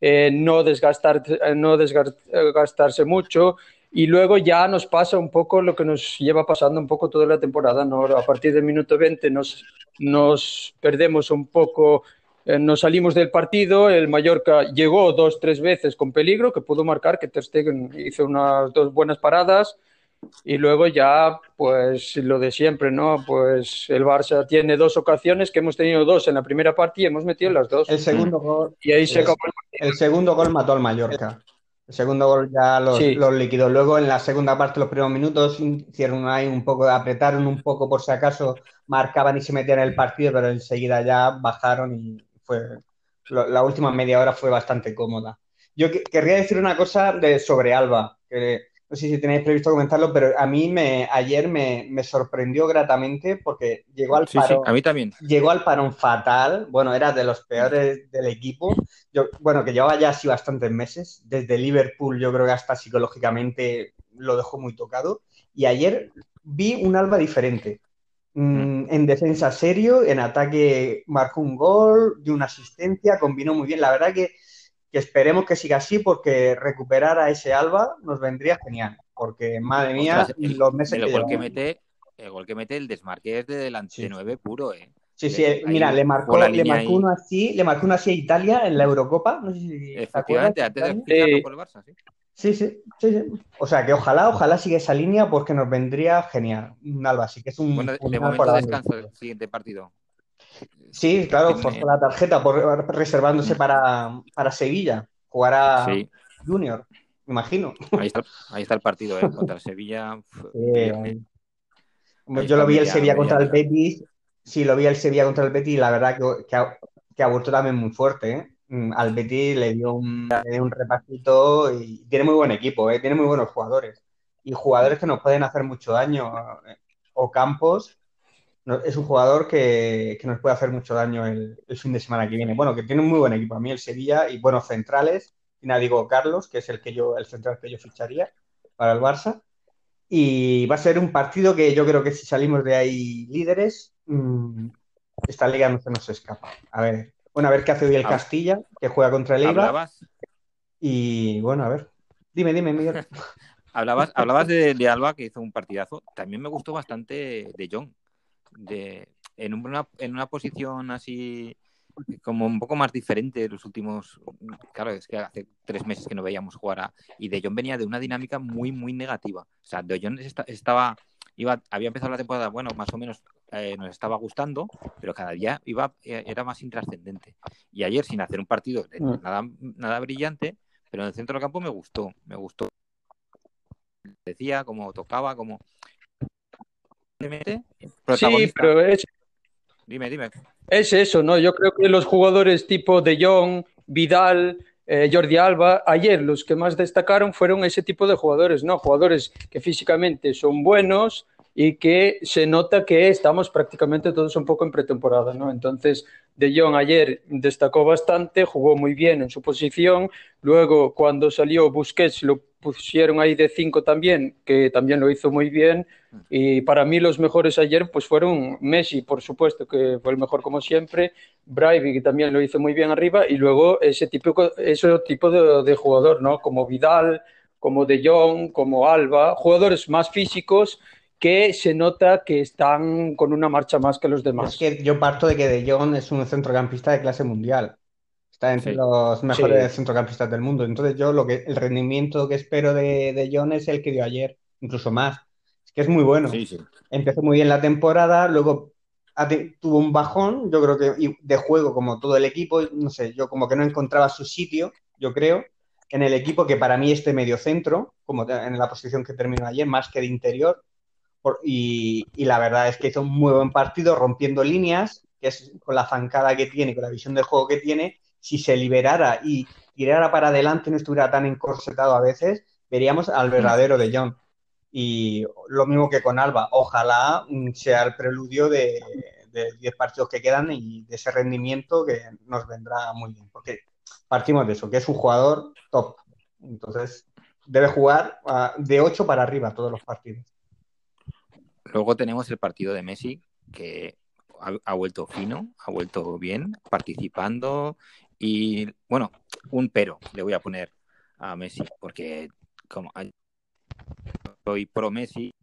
Speaker 2: eh, no, desgastar, eh, desgastarse mucho. Y luego ya nos pasa un poco lo que nos lleva pasando un poco toda la temporada. ¿no? A partir del minuto 20 nos, perdemos un poco, eh, nos salimos del partido. El Mallorca llegó dos, tres veces con peligro, que pudo marcar, que Ter Stegen hizo unas dos buenas paradas. Y luego ya, pues lo de siempre, ¿no? Pues el Barça tiene dos ocasiones, que hemos tenido dos en la primera parte y hemos metido las dos.
Speaker 3: El segundo gol.
Speaker 2: Y ahí se
Speaker 3: el, segundo gol mató al Mallorca. El segundo gol ya los, los, liquidó. Luego en la segunda parte, los primeros minutos, hicieron ahí un poco, apretaron un poco por si acaso marcaban y se metían en el partido, pero enseguida ya bajaron y fue. la última media hora fue bastante cómoda. Yo querría decir una cosa de, sobre Alba, que no sé si tenéis previsto comentarlo, pero a mí me, ayer me, sorprendió gratamente porque llegó al parón.
Speaker 1: a mí también.
Speaker 3: Llegó al parón fatal. Bueno, era de los peores del equipo. Yo, bueno, que llevaba ya así bastantes meses. Desde Liverpool, yo creo que hasta psicológicamente lo dejó muy tocado. Y ayer vi un alba diferente. Mm, mm. en defensa serio, en ataque marcó un gol, dio una asistencia, combinó muy bien. La verdad que que esperemos que siga así porque recuperar a ese Alba nos vendría genial. Porque, madre mía, los meses
Speaker 1: el que, gol que mete el gol que mete el desmarque es de delante
Speaker 3: Sí.
Speaker 1: de 9 puro, ¿eh?
Speaker 3: Sí, sí,
Speaker 1: Ahí,
Speaker 3: mira, le marcó, le marcó
Speaker 1: ahí.
Speaker 3: uno así, le marcó uno así a Italia en la Eurocopa, no sé si te acuerdas.
Speaker 1: Efectivamente, antes de
Speaker 3: Italia.
Speaker 1: ficharlo
Speaker 2: Sí.
Speaker 1: por el Barça, sí.
Speaker 3: Sí, sí, sí, sí. O sea que ojalá, ojalá siga esa línea porque nos vendría genial. Un Alba, sí que es un
Speaker 1: Bueno, de momento
Speaker 3: la banda
Speaker 1: descansa el siguiente partido.
Speaker 3: Sí, claro, forzó la tarjeta por reservándose para, para Sevilla. Jugará
Speaker 1: Sí,
Speaker 3: Junior, me imagino.
Speaker 1: ahí está, ahí está el partido, ¿eh? Contra el Sevilla. Ahí
Speaker 3: yo lo vi el Sevilla contra el Betis. Sí, lo vi el Sevilla contra el Betis la verdad que, que ha, que ha vuelto también muy fuerte. ¿eh? Mm, Al Betis le dio un, le dio un repasito y tiene muy buen equipo, ¿eh? Tiene muy buenos jugadores. Y jugadores que nos pueden hacer mucho daño. eh, O Campos no- es un jugador que, que nos puede hacer mucho daño el, el fin de semana que viene. Bueno, que tiene un muy buen equipo a mí el Sevilla y buenos centrales. Tiene a Diego Carlos, que es el que yo, el central que yo ficharía para el Barça. Y va a ser un partido que yo creo que si salimos de ahí líderes, mmm, esta liga no se nos escapa. A ver, bueno, a ver qué hace hoy el Castilla, que juega contra el Eibar.
Speaker 1: ¿Hablabas,
Speaker 3: Y bueno, a ver. Dime, dime, Miguel.
Speaker 1: hablabas, hablabas de, de Alba, que hizo un partidazo. También me gustó bastante de Jong. De, en, una, en una posición así como un poco más diferente de los últimos. Claro, es que hace tres meses que no veíamos jugar a. Y De Jong venía de una dinámica muy, muy negativa. O sea, De Jong esta- estaba. Iba, había empezado la temporada, bueno, más o menos eh, nos estaba gustando, pero cada día iba, eh, era más intrascendente. Y ayer, sin hacer un partido de
Speaker 2: Mm.
Speaker 1: nada, nada brillante, pero en el centro del campo me gustó, me gustó. Decía, como tocaba, como.
Speaker 2: Sí,
Speaker 1: Protagonista.
Speaker 2: pero es,
Speaker 1: Dime, dime.
Speaker 2: Es eso, ¿no? Yo creo que los jugadores tipo De Jong, Vidal, eh, Jordi Alba, ayer los que más destacaron fueron ese tipo de jugadores, ¿no? Jugadores que físicamente son buenos y que se nota que estamos prácticamente todos un poco en pretemporada, ¿no? Entonces, De Jong ayer destacó bastante, jugó muy bien en su posición. Luego, cuando salió Busquets, lo pusieron ahí de cinco también, que también lo hizo muy bien. Y para mí los mejores ayer pues fueron Messi, por supuesto, que fue el mejor como siempre, Braiby, que también lo hizo muy bien arriba, y luego ese tipo, ese tipo de, de jugador, ¿no? Como Vidal, como De Jong, como Alba, jugadores más físicos que se nota que están con una marcha más que los demás.
Speaker 3: Es que yo parto de que De Jong es un centrocampista de clase mundial. Está entre
Speaker 1: Sí.
Speaker 3: los mejores
Speaker 2: Sí.
Speaker 3: centrocampistas del mundo. Entonces yo lo que el rendimiento que espero de, de Jong es el que dio ayer, incluso más. Es que es muy bueno.
Speaker 1: Sí, sí.
Speaker 3: Empezó muy bien la temporada, luego tuvo un bajón, yo creo que y de juego como todo el equipo, no sé, yo como que no encontraba su sitio, yo creo, en el equipo que para mí es de medio centro, como en la posición que terminó ayer, más que de interior. Por- y, y la verdad es que hizo un muy buen partido rompiendo líneas, que es con la zancada que tiene, con la visión del juego que tiene, si se liberara y tirara para adelante, no estuviera tan encorsetado a veces, veríamos al verdadero de John. Y lo mismo que con Alba, ojalá sea el preludio de, de 10 partidos que quedan y de ese rendimiento que nos vendrá muy bien, porque partimos de eso, que es un jugador top. Entonces, debe jugar ah, de 8 para arriba todos los partidos.
Speaker 1: Luego tenemos el partido de Messi, que ha, ha vuelto fino, ha vuelto bien, participando. Y bueno, un pero le voy a poner a Messi, porque como soy pro Messi,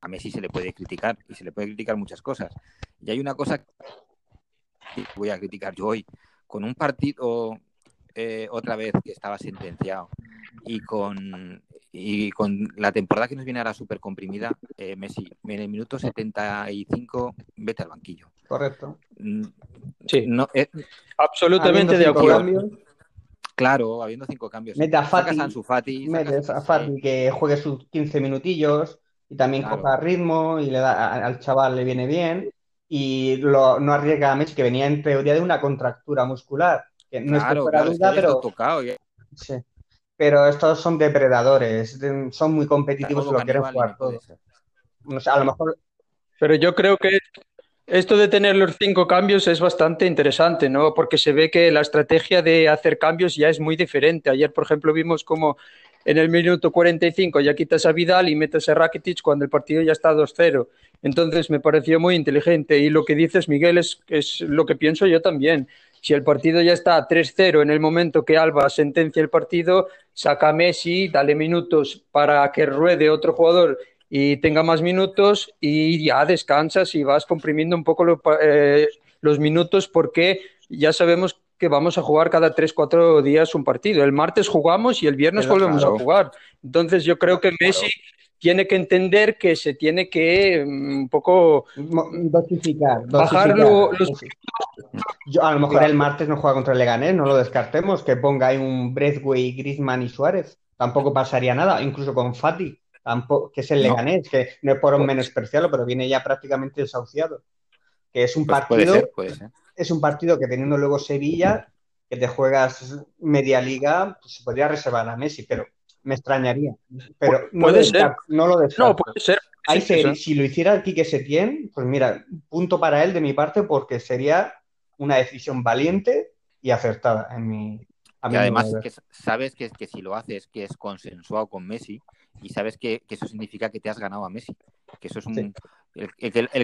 Speaker 1: a Messi se le puede criticar y se le puede criticar muchas cosas. Y hay una cosa que voy a criticar yo hoy, con un partido eh, otra vez que estaba sentenciado y con, y con la temporada que nos viene ahora súper comprimida, eh, Messi, en el minuto 75, vete al banquillo.
Speaker 3: Correcto.
Speaker 1: Mm,
Speaker 2: Sí,
Speaker 1: No, eh,
Speaker 2: absolutamente de
Speaker 3: Habiendo cinco
Speaker 2: acuerdo.
Speaker 3: cambios,
Speaker 1: claro, habiendo cinco cambios.
Speaker 3: Mete a
Speaker 1: Sacas
Speaker 3: Fati,
Speaker 1: a Fati, sacas
Speaker 3: metes a
Speaker 1: sí,
Speaker 3: Fati que juegue sus 15 minutillos y también
Speaker 1: Claro.
Speaker 3: coja ritmo y le da al chaval le viene bien y lo, no arriesga a Messi que venía en teoría de una contractura muscular que no es que
Speaker 1: Claro,
Speaker 3: fuera
Speaker 1: claro, es que
Speaker 3: duda
Speaker 1: le has
Speaker 3: pero
Speaker 1: tocado
Speaker 3: sí. Pero estos son depredadores de- son muy competitivos y lo quieren jugar todo a lo mejor
Speaker 2: Pero yo creo que esto de tener los cinco cambios es bastante interesante, ¿no? Porque se ve que la estrategia de hacer cambios ya es muy diferente. Ayer, por ejemplo, vimos como en el minuto 45 ya quitas a Vidal y metes a Rakitic cuando el partido ya está 2-0. Entonces me pareció muy inteligente. Y lo que dices, Miguel, es, es lo que pienso yo también. Si el partido ya está 3-0 en el momento que Alba sentencia el partido, saca a Messi, dale minutos para que ruede otro jugador y tenga más minutos y ya descansas y vas comprimiendo un poco eh, los minutos porque ya sabemos que vamos a jugar cada 3-4 días un partido. El martes jugamos y el viernes volvemos a jugar. Entonces yo creo que Messi tiene que entender que se tiene que mm, un poco
Speaker 3: dosificar, bajar los... a lo mejor el martes no juega contra el Leganés, no lo descartemos, que ponga ahí un Breathway, Griezmann y Suárez. Tampoco pasaría nada, incluso con Fati que es el Leganés, que no es por un menospreciarlo, pero viene ya prácticamente desahuciado. Que es un pues partido. Es un partido que teniendo luego Sevilla, que te juegas media liga, pues se podría reservar a Messi, pero me extrañaría. Pero no, puede ser. no lo No, puede ser. si lo hiciera Quique Setién, pues mira, punto para él de mi parte, porque sería una decisión valiente y acertada en mi,
Speaker 1: y además que sabes que, que, si lo haces, que es consensuado con Messi, y sabes que, eso significa que te has ganado a Messi. Que eso es un. El,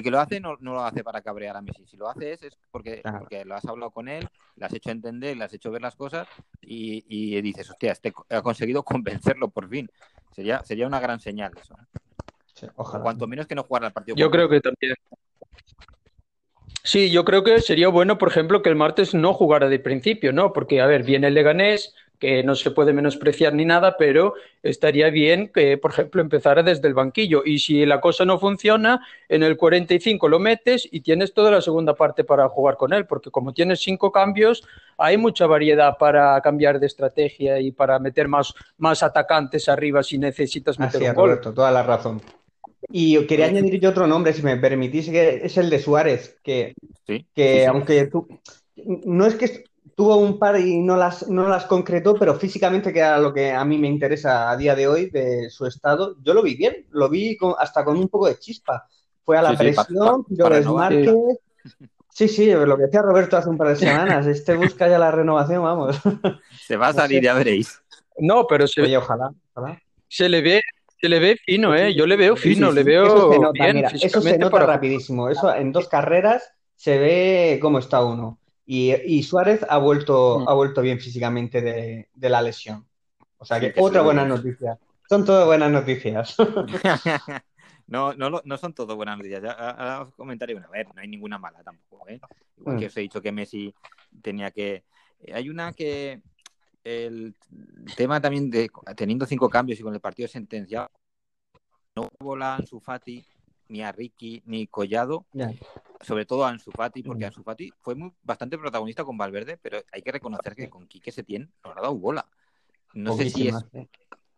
Speaker 1: que, lo hace no, lo hace para cabrear a Messi. Si lo haces es porque, porque lo has hablado con él, le has hecho entender, le has hecho ver las cosas y, y dices, hostia, este ha conseguido convencerlo por fin. Sería, sería una gran señal eso. ojalá. Cuanto menos que no jugar al partido.
Speaker 2: Yo creo que también. Sí, yo creo que sería bueno, por ejemplo, que el martes no jugara de principio, ¿no? Porque, a ver, viene el Leganés, que no se puede menospreciar ni nada, pero estaría bien que, por ejemplo, empezara desde el banquillo. Y si la cosa no funciona, en el 45 lo metes y tienes toda la segunda parte para jugar con él, porque como tienes cinco cambios, hay mucha variedad para cambiar de estrategia y para meter más, más atacantes arriba si necesitas meter un gol.
Speaker 3: toda la razón. Y quería añadir yo otro nombre, si me permitís, que es el de Suárez, que, que aunque tú, no es que tuvo un par y no las, no las concretó, pero físicamente, que era lo que a mí me interesa a día de hoy de su estado, yo lo vi bien, lo vi hasta con un poco de chispa. Fue a la presión, yo desmarque. Sí, sí, lo que decía Roberto hace un par de semanas, este busca ya la renovación, vamos.
Speaker 1: Se va a salir, ya veréis.
Speaker 2: No, pero se,
Speaker 3: Oye, ojalá, ojalá.
Speaker 2: se le ve se le ve fino, ¿eh? Yo le veo fino, le veo eso se nota, bien.
Speaker 3: eso se nota rapidísimo. Eso en dos carreras se ve cómo está uno. Y, Suárez ha vuelto, mm. ha vuelto bien físicamente de, la lesión. O sea que, otra buena noticia. Son todas buenas noticias.
Speaker 1: no, no, no son todas buenas noticias. Ahora os comentaré una. vez, no hay ninguna mala tampoco. ¿eh? Igual que mm. os he dicho que Messi tenía que. Eh, hay una que el tema también de teniendo cinco cambios y con el partido sentenciado, no vola Ansu Fati, ni a Ricky, ni Collado, sobre todo a Ansu Fati, porque Ansu Fati fue muy, bastante protagonista con Valverde, pero hay que reconocer que con Quique Setién nos ha dado bola. No sé si es...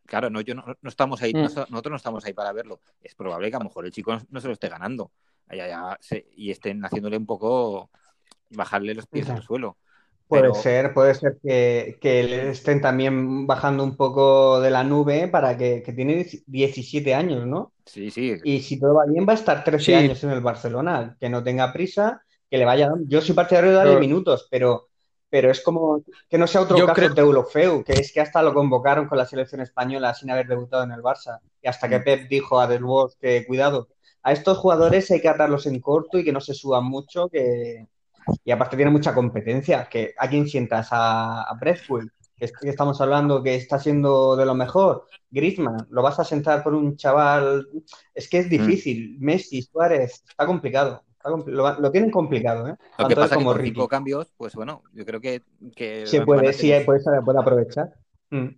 Speaker 1: Claro, no, yo no, estamos ahí, mm. nosotros no estamos ahí para verlo. Es probable que a lo mejor el chico no, se lo esté ganando y estén haciéndole un poco bajarle los pies al suelo.
Speaker 3: Puede ser, puede ser que, que, estén también bajando un poco de la nube para que, que, tiene 17 años, ¿no?
Speaker 1: Sí, sí.
Speaker 3: Y si todo va bien, va a estar 13 años en el Barcelona. Que no tenga prisa, que le vaya. Yo soy partidario de darle minutos, pero, pero es como que no sea otro caso de Eurofeu, que es que hasta lo convocaron con la selección española sin haber debutado en el Barça. Y hasta que mm. Pep dijo a Del que cuidado, a estos jugadores hay que atarlos en corto y que no se suban mucho, que y aparte tiene mucha competencia. Que, ¿A quién sientas? ¿A, a que, estamos hablando que está siendo de lo mejor. Griezmann, ¿lo vas a sentar por un chaval? Es que es mm. difícil. Messi, Suárez, está complicado. lo, tienen complicado, ¿eh?
Speaker 1: Lo que pasa como que con cambios, pues bueno, yo creo que... que
Speaker 3: se puede, sí, puede, puede aprovechar. Mm.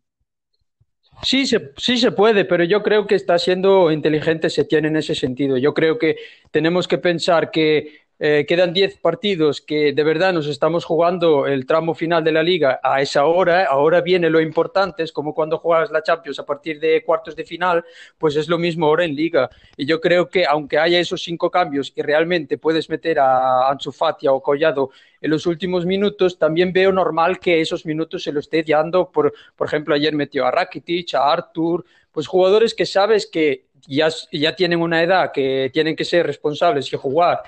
Speaker 2: Sí se, sí se puede, pero yo creo que está siendo inteligente se tiene en ese sentido. Yo creo que tenemos que pensar que eh, quedan 10 partidos que de verdad nos estamos jugando el tramo final de la liga a esa hora. Ahora viene lo importante, es como cuando juegas la Champions a partir de cuartos de final, pues es lo mismo ahora en liga. Y yo creo que aunque haya esos cinco cambios y realmente puedes meter a Ansu Fati o Collado en los últimos minutos, también veo normal que esos minutos se lo esté dando. Por, por ejemplo, ayer metió a Rakitic, a Artur, pues jugadores que sabes que ya, ya tienen una edad, que tienen que ser responsables y jugar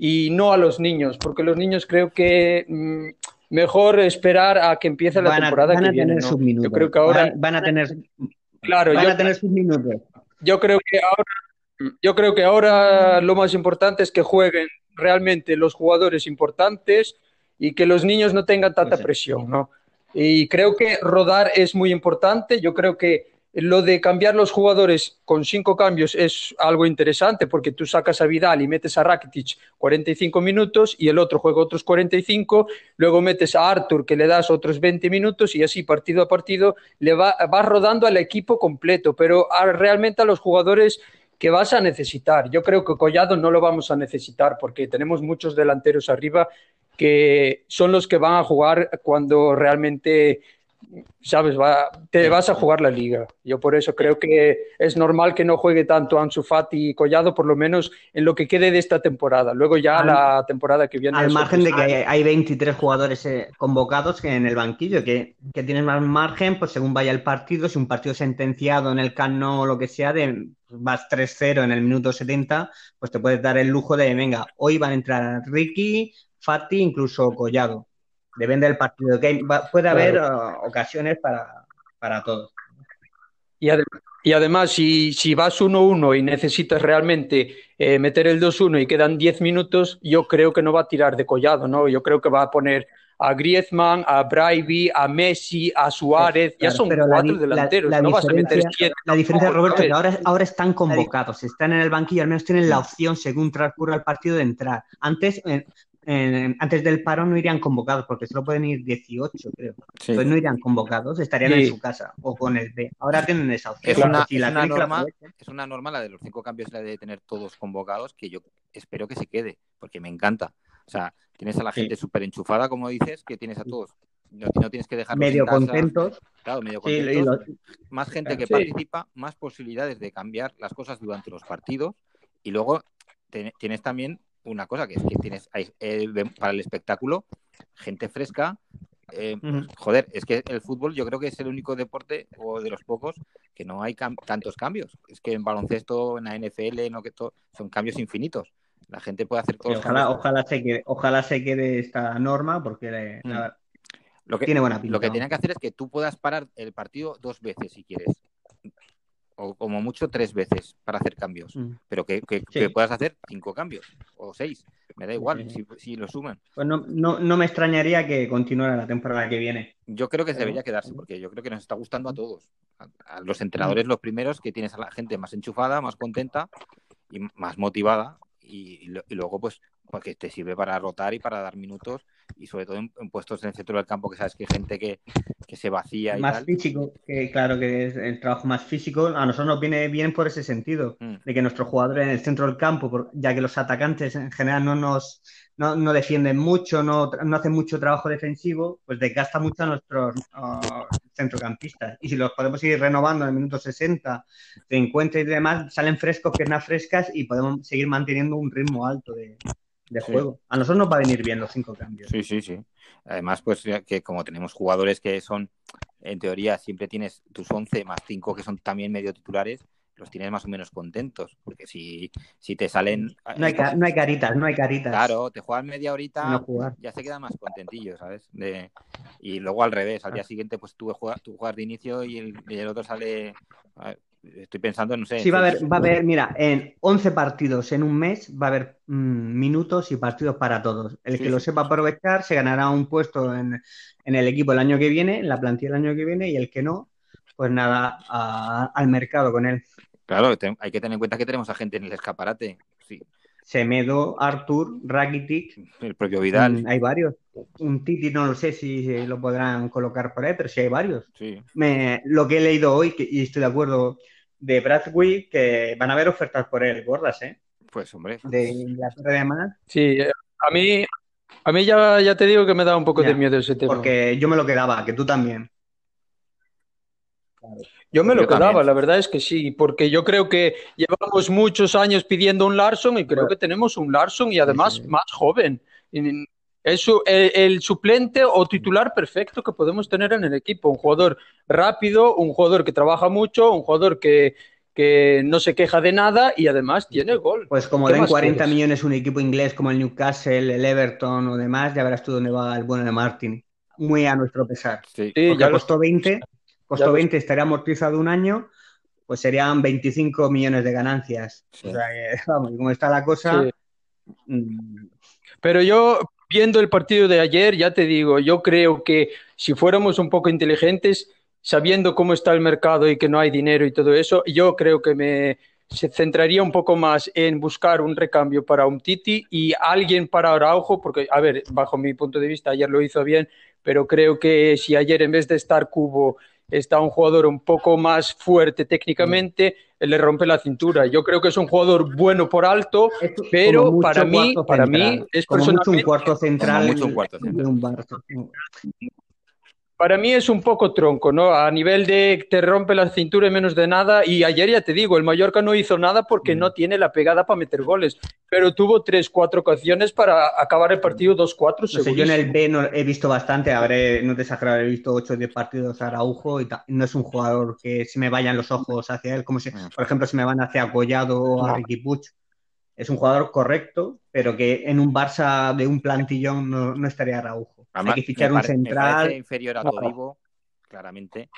Speaker 2: y no a los niños, porque los niños creo que mm, mejor esperar a que empiece la temporada
Speaker 3: van
Speaker 2: a
Speaker 3: Tener sus minutos. Yo creo que ahora van, a tener
Speaker 2: claro,
Speaker 3: van a tener sus minutos.
Speaker 2: Yo creo que ahora yo creo que ahora lo más importante es que jueguen realmente los jugadores importantes y que los niños no tengan tanta pues presión, ¿no? Y creo que rodar es muy importante. Yo creo que lo de cambiar los jugadores con cinco cambios es algo interesante porque tú sacas a Vidal y metes a Rakitic 45 minutos y el otro juega otros 45, luego metes a Arthur que le das otros 20 minutos y así partido a partido le va, vas rodando al equipo completo, pero realmente a los jugadores que vas a necesitar. Yo creo que Collado no lo vamos a necesitar porque tenemos muchos delanteros arriba que son los que van a jugar cuando realmente sabes, va, te vas a jugar la liga. Yo por eso creo que es normal que no juegue tanto Ansu Fati y Collado, por lo menos en lo que quede de esta temporada. Luego ya la temporada que viene.
Speaker 3: Al margen de que hay 23 jugadores eh, convocados en el banquillo, que, que, tienes más margen, pues según vaya el partido, si un partido sentenciado en el cano o lo que sea, de vas 3-0 en el minuto 70, pues te puedes dar el lujo de, venga, hoy van a entrar Ricky, Fati, incluso Collado depende del partido. Que puede haber uh, ocasiones para, para todos.
Speaker 2: Y, y además, si, si vas 1-1 y necesitas realmente eh, meter el 2-1 y quedan 10 minutos, yo creo que no va a tirar de collado, ¿no? Yo creo que va a poner a Griezmann, a Braiby, a Messi, a Suárez, ya son cuatro delanteros,
Speaker 3: la,
Speaker 2: no
Speaker 3: vas a meter siete. La diferencia, Roberto, que ahora, ahora están convocados, están en el banquillo, al menos tienen la opción, según transcurra el partido, de entrar. Antes, eh, antes del paro no irían convocados, porque solo pueden ir 18, creo. Pues no irían convocados, estarían en su casa o con el B. Ahora tienen esa opción.
Speaker 1: Es una, norma, la es una norma la de los cinco cambios, la de tener todos convocados, que yo espero que se quede, porque me encanta. O sea, tienes a la gente súper enchufada, como dices, que tienes a todos. No, tienes que dejar
Speaker 3: medio contentos.
Speaker 1: Claro, medio contentos. Más gente que participa, más posibilidades de cambiar las cosas durante los partidos. Y luego tienes también una cosa, que es que tienes eh, para el espectáculo gente fresca. Eh, joder, es que el fútbol yo creo que es el único deporte o de los pocos que no hay tantos cambios. Es que en baloncesto, en la NFL, no que son cambios infinitos. La gente puede hacer todos
Speaker 3: ojalá, ojalá se quede, ojalá se quede esta norma porque mm.
Speaker 1: lo que, tiene buena Lo que tienen que hacer es que tú puedas parar el partido dos veces si quieres o como mucho tres veces para hacer cambios, mm. pero que, puedas hacer cinco cambios o seis, me da igual si, lo suman.
Speaker 3: Pues no, no, me extrañaría que continuara la temporada que viene.
Speaker 1: Yo creo que debería quedarse, porque yo creo que nos está gustando a todos. A, los entrenadores los primeros, que tienes a la gente más enchufada, más contenta y más motivada, y, y luego pues porque te sirve para rotar y para dar minutos y sobre todo en, puestos en el centro del campo que sabes que hay gente que, se vacía y
Speaker 3: más físico que claro que es el trabajo más físico a nosotros nos viene bien por ese sentido mm. de que nuestros jugadores en el centro del campo ya que los atacantes en general no nos no, no defienden mucho no, no, hacen mucho trabajo defensivo pues desgasta mucho a nuestros centrocampistas y si los podemos ir renovando en el minuto 60 50 y demás salen frescos piernas frescas y podemos seguir manteniendo un ritmo alto de de juego. A nosotros nos va a venir bien los cinco cambios.
Speaker 1: Sí, sí, sí. Además, pues que como tenemos jugadores que son, en teoría, siempre tienes tus 11 más 5 que son también medio titulares, los tienes más o menos contentos. Porque si, si te salen.
Speaker 3: No hay, no hay caritas, no hay caritas.
Speaker 1: Claro, te juegan media horita, ya se quedan más contentillos, ¿sabes? De... Y luego al revés, al día siguiente, pues tú juegas, tú juegas de inicio y el, y el otro sale estoy pensando, no sé.
Speaker 3: Sí, va a haber, va a haber, mira, en 11 partidos en un mes va a haber mm, minutos y partidos para todos. El que lo sepa aprovechar se ganará un puesto en, el equipo el año que viene, en la plantilla el año que viene, y el que no, pues nada, al mercado con él.
Speaker 1: Claro, hay que tener en cuenta que tenemos a gente en el escaparate. Sí.
Speaker 3: Semedo, Artur, Rakitic.
Speaker 1: El propio Vidal.
Speaker 3: Mm, hay varios. Un Titi no lo sé si lo podrán colocar por ahí, pero sí hay varios.
Speaker 1: Sí.
Speaker 3: Me, lo que he leído hoy, y estoy de acuerdo, de Bradway, que van a haber ofertas por él, gordas, ¿eh?
Speaker 1: Pues hombre.
Speaker 3: De Inglaterra además.
Speaker 2: Sí, eh, a mí, a mí ya, ya te digo que me da un poco de miedo ese tema.
Speaker 3: Porque yo me lo quedaba, que tú también.
Speaker 2: Claro. Yo me lo quedaba, la verdad es que sí, porque yo creo que llevamos muchos años pidiendo un Larson y creo que tenemos un Larson y además más joven. Es el, suplente o titular perfecto que podemos tener en el equipo. Un jugador rápido, un jugador que trabaja mucho, un jugador que, que no se queja de nada y además tiene gol.
Speaker 3: Pues como den 40 millones un equipo inglés como el Newcastle, el Everton o demás, ya verás tú dónde va el bueno de Martin. Muy a nuestro pesar.
Speaker 1: Sí,
Speaker 3: ya costó 20 costó 20, estaría amortizado un año, pues serían 25 millones de ganancias. O sea, vamos, como está la cosa.
Speaker 2: Mm. Pero yo, viendo el partido de ayer, ya te digo, yo creo que si fuéramos un poco inteligentes, sabiendo cómo está el mercado y que no hay dinero y todo eso, yo creo que me se centraría un poco más en buscar un recambio para un Titi y alguien para Araujo, porque, a ver, bajo mi punto de vista, ayer lo hizo bien, pero creo que si ayer en vez de estar Cubo está un jugador un poco más fuerte técnicamente, le rompe la cintura. Yo creo que es un jugador bueno por alto, pero para mí, para mí es
Speaker 3: personalmente, un cuarto central,
Speaker 1: un cuarto central.
Speaker 2: Para mí es un poco tronco, ¿no? A nivel de te rompe la cintura y menos de nada. Y ayer ya te digo, el Mallorca no hizo nada porque mm. no tiene la pegada para meter goles, pero tuvo tres, cuatro ocasiones para acabar el partido 2-4.
Speaker 3: No yo en el B no he visto bastante, habré, no te he visto 8 o 10 partidos a Araujo y no es un jugador que se me vayan los ojos hacia él, como si, mm. por ejemplo, si me van hacia Collado o a Ricky Puch. Es un jugador correcto, pero que en un Barça de un plantillón no, no estaría Araujo. Hay que fichar un central.
Speaker 1: inferior a Todivo, claramente.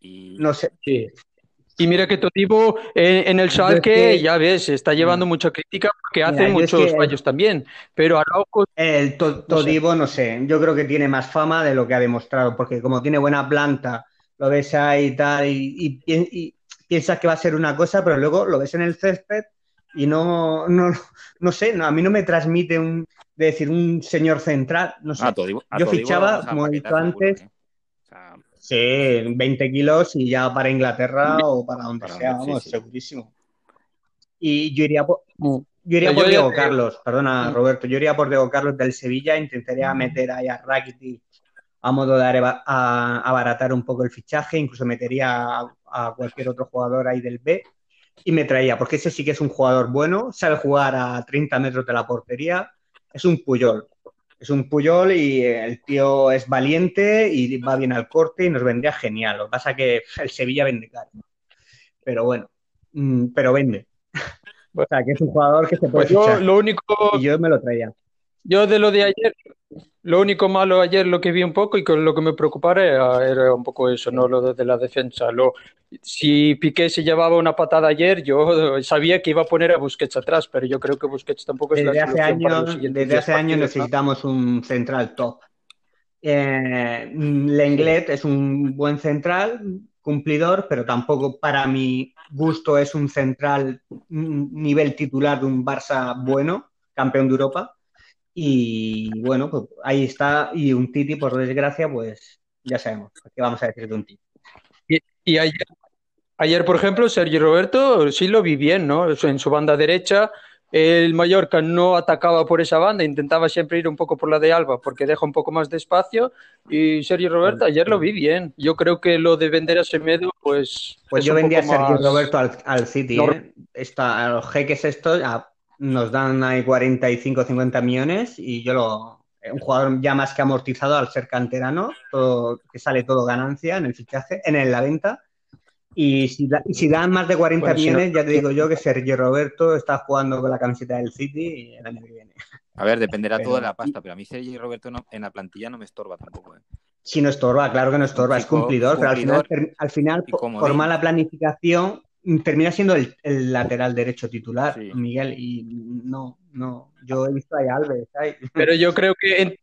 Speaker 1: Y...
Speaker 3: No sé.
Speaker 2: Y mira que Todivo en, el Schalke, ya ves, está llevando mm. mucha crítica porque hace muchos fallos también. Pero Araujo.
Speaker 3: El Todivo, no sé. yo creo que tiene más fama de lo que ha demostrado, porque como tiene buena planta, lo ves ahí y tal, y, y piensas que va a ser una cosa, pero luego lo ves en el césped y no, no, no sé, a mí no me transmite un, de decir un señor central, no sé. Yo fichaba, como he dicho antes, sí, 20 kilos y ya para Inglaterra o para donde sea, vamos, segurísimo. Y yo iría por, mm. yo iría por Diego Carlos, perdona mm. Roberto, yo iría por Diego Carlos del Sevilla, intentaría mm. meter ahí a Rakitic a modo de abaratar un poco el fichaje, incluso metería a, a cualquier otro jugador ahí del B y me traía, porque ese sí que es un jugador bueno, sabe jugar a 30 metros de la portería, es un Puyol. Es un Puyol y el tío es valiente y va bien al corte y nos vendría genial. Lo que pasa es que el Sevilla vende caro. Pero bueno, mm, pero vende. O sea, que es un jugador que se puede
Speaker 2: pues yo, lo único...
Speaker 3: Y yo me lo traía.
Speaker 2: Yo de lo de ayer, lo único malo ayer, lo que vi un poco y con lo que me preocupara era, un poco eso, no lo de la defensa. Lo, si Piqué se llevaba una patada ayer, yo sabía que iba a poner a Busquets atrás, pero yo creo que Busquets tampoco es
Speaker 3: desde la hace años, Desde hace años necesitamos un central top. Eh, Lenglet es un buen central, cumplidor, pero tampoco para mi gusto es un central nivel titular de un Barça bueno, campeón de Europa. Y bueno, pues ahí está. Y un Titi, por desgracia, pues ya sabemos. ¿Qué vamos a decir de un Titi?
Speaker 2: Y, ayer, ayer, por ejemplo, Sergio Roberto sí lo vi bien, ¿no? En su banda derecha, el Mallorca no atacaba por esa banda, intentaba siempre ir un poco por la de Alba porque deja un poco más de espacio. Y Sergio Roberto ayer lo vi bien. Yo creo que lo de vender a Semedo, pues.
Speaker 3: Pues yo vendía a Sergio Roberto al, City. ¿eh? a los jeques estos, nos dan ahí 45 50 millones y yo lo. Un jugador ya más que amortizado al ser canterano, todo, que sale todo ganancia en el fichaje, en la venta. Y si, si dan más de 40 millones, ya te digo yo que Sergio Roberto está jugando con la camiseta del City el año que viene.
Speaker 1: A ver, dependerá todo de la pasta, pero a mí Sergio Roberto en la plantilla no me estorba tampoco. ¿eh?
Speaker 3: Sí, no estorba, claro que no estorba, es cumplidor, pero al final, al final por mala planificación, termina siendo el, lateral derecho titular, Miguel, y no, no, yo he visto a Alves.
Speaker 2: Pero yo creo que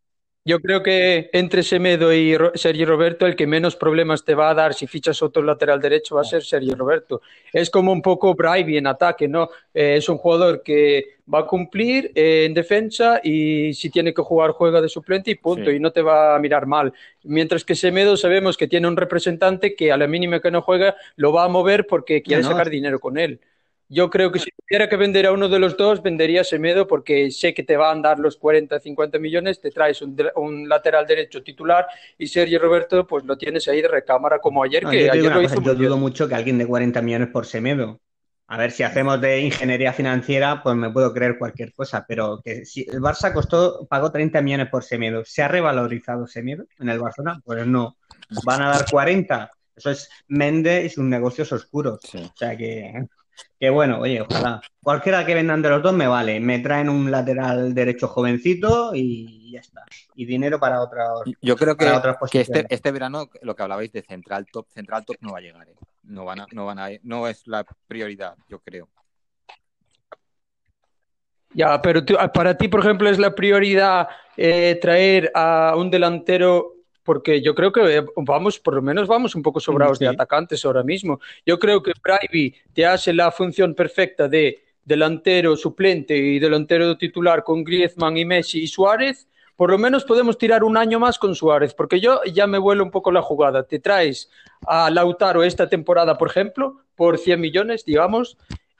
Speaker 2: yo creo que entre Semedo y Sergio Roberto, el que menos problemas te va a dar si fichas otro lateral derecho va a ser Sergio Roberto. Es como un poco Braiby en ataque, ¿no? Eh, es un jugador que va a cumplir eh, en defensa y si tiene que jugar, juega de suplente y punto, y no te va a mirar mal. Mientras que Semedo sabemos que tiene un representante que a la mínima que no juega lo va a mover porque quiere sacar dinero con él. Yo creo que si tuviera que vender a uno de los dos, vendería Semedo porque sé que te van a dar los 40, 50 millones, te traes un, lateral derecho titular y Sergio Roberto, pues lo tienes ahí de recámara como ayer. que
Speaker 3: ayer
Speaker 2: lo hizo
Speaker 3: yo dudo mucho que alguien de 40 millones por Semedo. A ver, si hacemos de ingeniería financiera, pues me puedo creer cualquier cosa, pero que si el Barça costó, pagó 30 millones por Semedo, ¿se ha revalorizado Semedo en el Barcelona? Pues no. ¿Van a dar 40? Eso es Méndez y sus negocios oscuros. O sea que que bueno, oye, ojalá. Cualquiera que vendan de los dos me vale. Me traen un lateral derecho jovencito y ya está. Y dinero para otras.
Speaker 1: Yo creo que, que este, este, verano, lo que hablabais de central top, central top no va a llegar. ¿eh? No, van a, no, van a, no es la prioridad, yo creo.
Speaker 2: Ya, pero para ti, por ejemplo, es la prioridad eh, traer a un delantero porque yo creo que vamos, por lo menos vamos un poco sobrados de atacantes ahora mismo. Yo creo que Brivey te hace la función perfecta de delantero suplente y delantero titular con Griezmann y Messi y Suárez. Por lo menos podemos tirar un año más con Suárez, porque yo ya me vuelo un poco la jugada. Te traes a Lautaro esta temporada, por ejemplo, por 100 millones, digamos,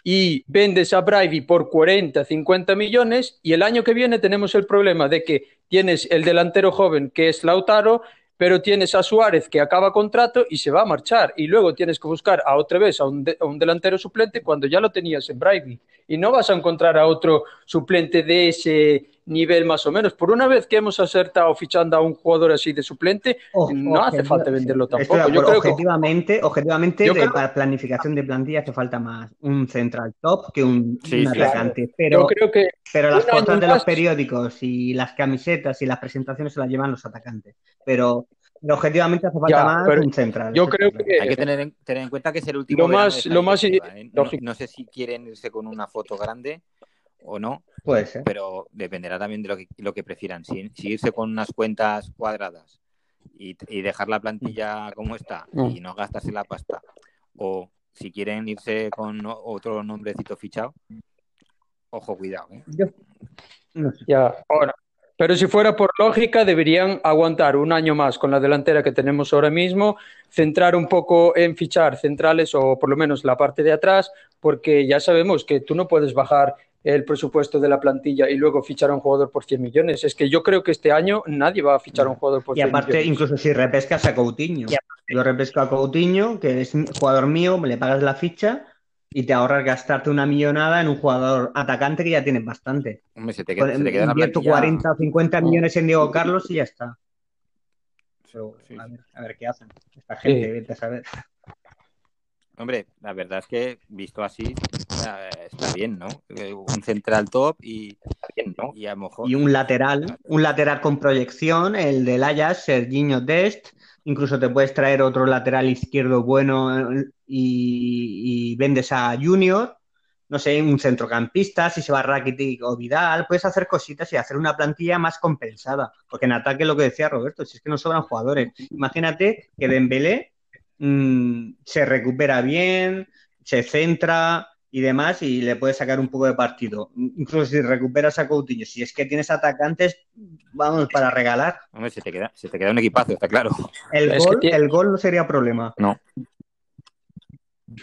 Speaker 2: y vendes a Brivey por 40, 50 millones, y el año que viene tenemos el problema de que tienes el delantero joven que es Lautaro pero tienes a Suárez que acaba contrato y se va a marchar. Y luego tienes que buscar a otra vez a un, delantero suplente cuando ya lo tenías en Brivey y no vas a encontrar a otro suplente de ese nivel más o menos. Por una vez que hemos acertado fichando a un jugador así de suplente, no hace falta venderlo tampoco.
Speaker 3: Yo creo objetivamente, objetivamente para planificación de plantilla hace falta más un central top que un, atacante. Pero,
Speaker 2: creo que
Speaker 3: pero las fotos de los periódicos y las camisetas y las presentaciones se las llevan los atacantes. Pero objetivamente hace falta más un central.
Speaker 2: Yo creo que
Speaker 1: hay que tener en, tener en cuenta que es el último.
Speaker 2: Lo más, lo más
Speaker 1: ¿eh? no, sé si quieren irse con una foto grande o no.
Speaker 3: Puede ser.
Speaker 1: Pero dependerá también de lo que, lo que prefieran. Si, irse con unas cuentas cuadradas y, dejar la plantilla como está y no gastarse la pasta. O si quieren irse con otro nombrecito fichado, ojo, cuidado. ¿eh?
Speaker 2: Ya, ahora. Pero si fuera por lógica, deberían aguantar un año más con la delantera que tenemos ahora mismo, centrar un poco en fichar centrales o por lo menos la parte de atrás, porque ya sabemos que tú no puedes bajar el presupuesto de la plantilla y luego fichar a un jugador por 100 millones. Es que yo creo que este año nadie va a fichar a un jugador por 100
Speaker 3: millones. Y aparte, incluso si repescas a Coutinho. Yo repesco a Coutinho, que es jugador mío, le pagas la ficha y te ahorras gastarte una millonada en un jugador atacante que ya tienes bastante.
Speaker 1: Hombre, se te queda, se te queda
Speaker 3: 40 o 50 millones en Diego Carlos y ya está. a, ver, qué hacen. Esta gente, vete a saber.
Speaker 1: Hombre, la verdad es que visto así está bien, ¿no? Un central top y, ¿no? y a lo mejor...
Speaker 3: Y un lateral, un lateral con proyección, el del Ajax, Serginho Dest. Incluso te puedes traer otro lateral izquierdo bueno y, vendes a Junior. No sé, un centrocampista, si se va Rakitic o Vidal, puedes hacer cositas y hacer una plantilla más compensada. Porque en ataque lo que decía Roberto, si es que no sobran jugadores. Imagínate que Dembélé Mm, se recupera bien, se centra y demás y le puede sacar un poco de partido. Incluso si recuperas a Coutinho, si es que tienes atacantes, vamos, para regalar.
Speaker 1: Hombre, se te queda, se te queda un equipazo, está claro.
Speaker 3: El, gol, el gol no sería problema.
Speaker 1: No.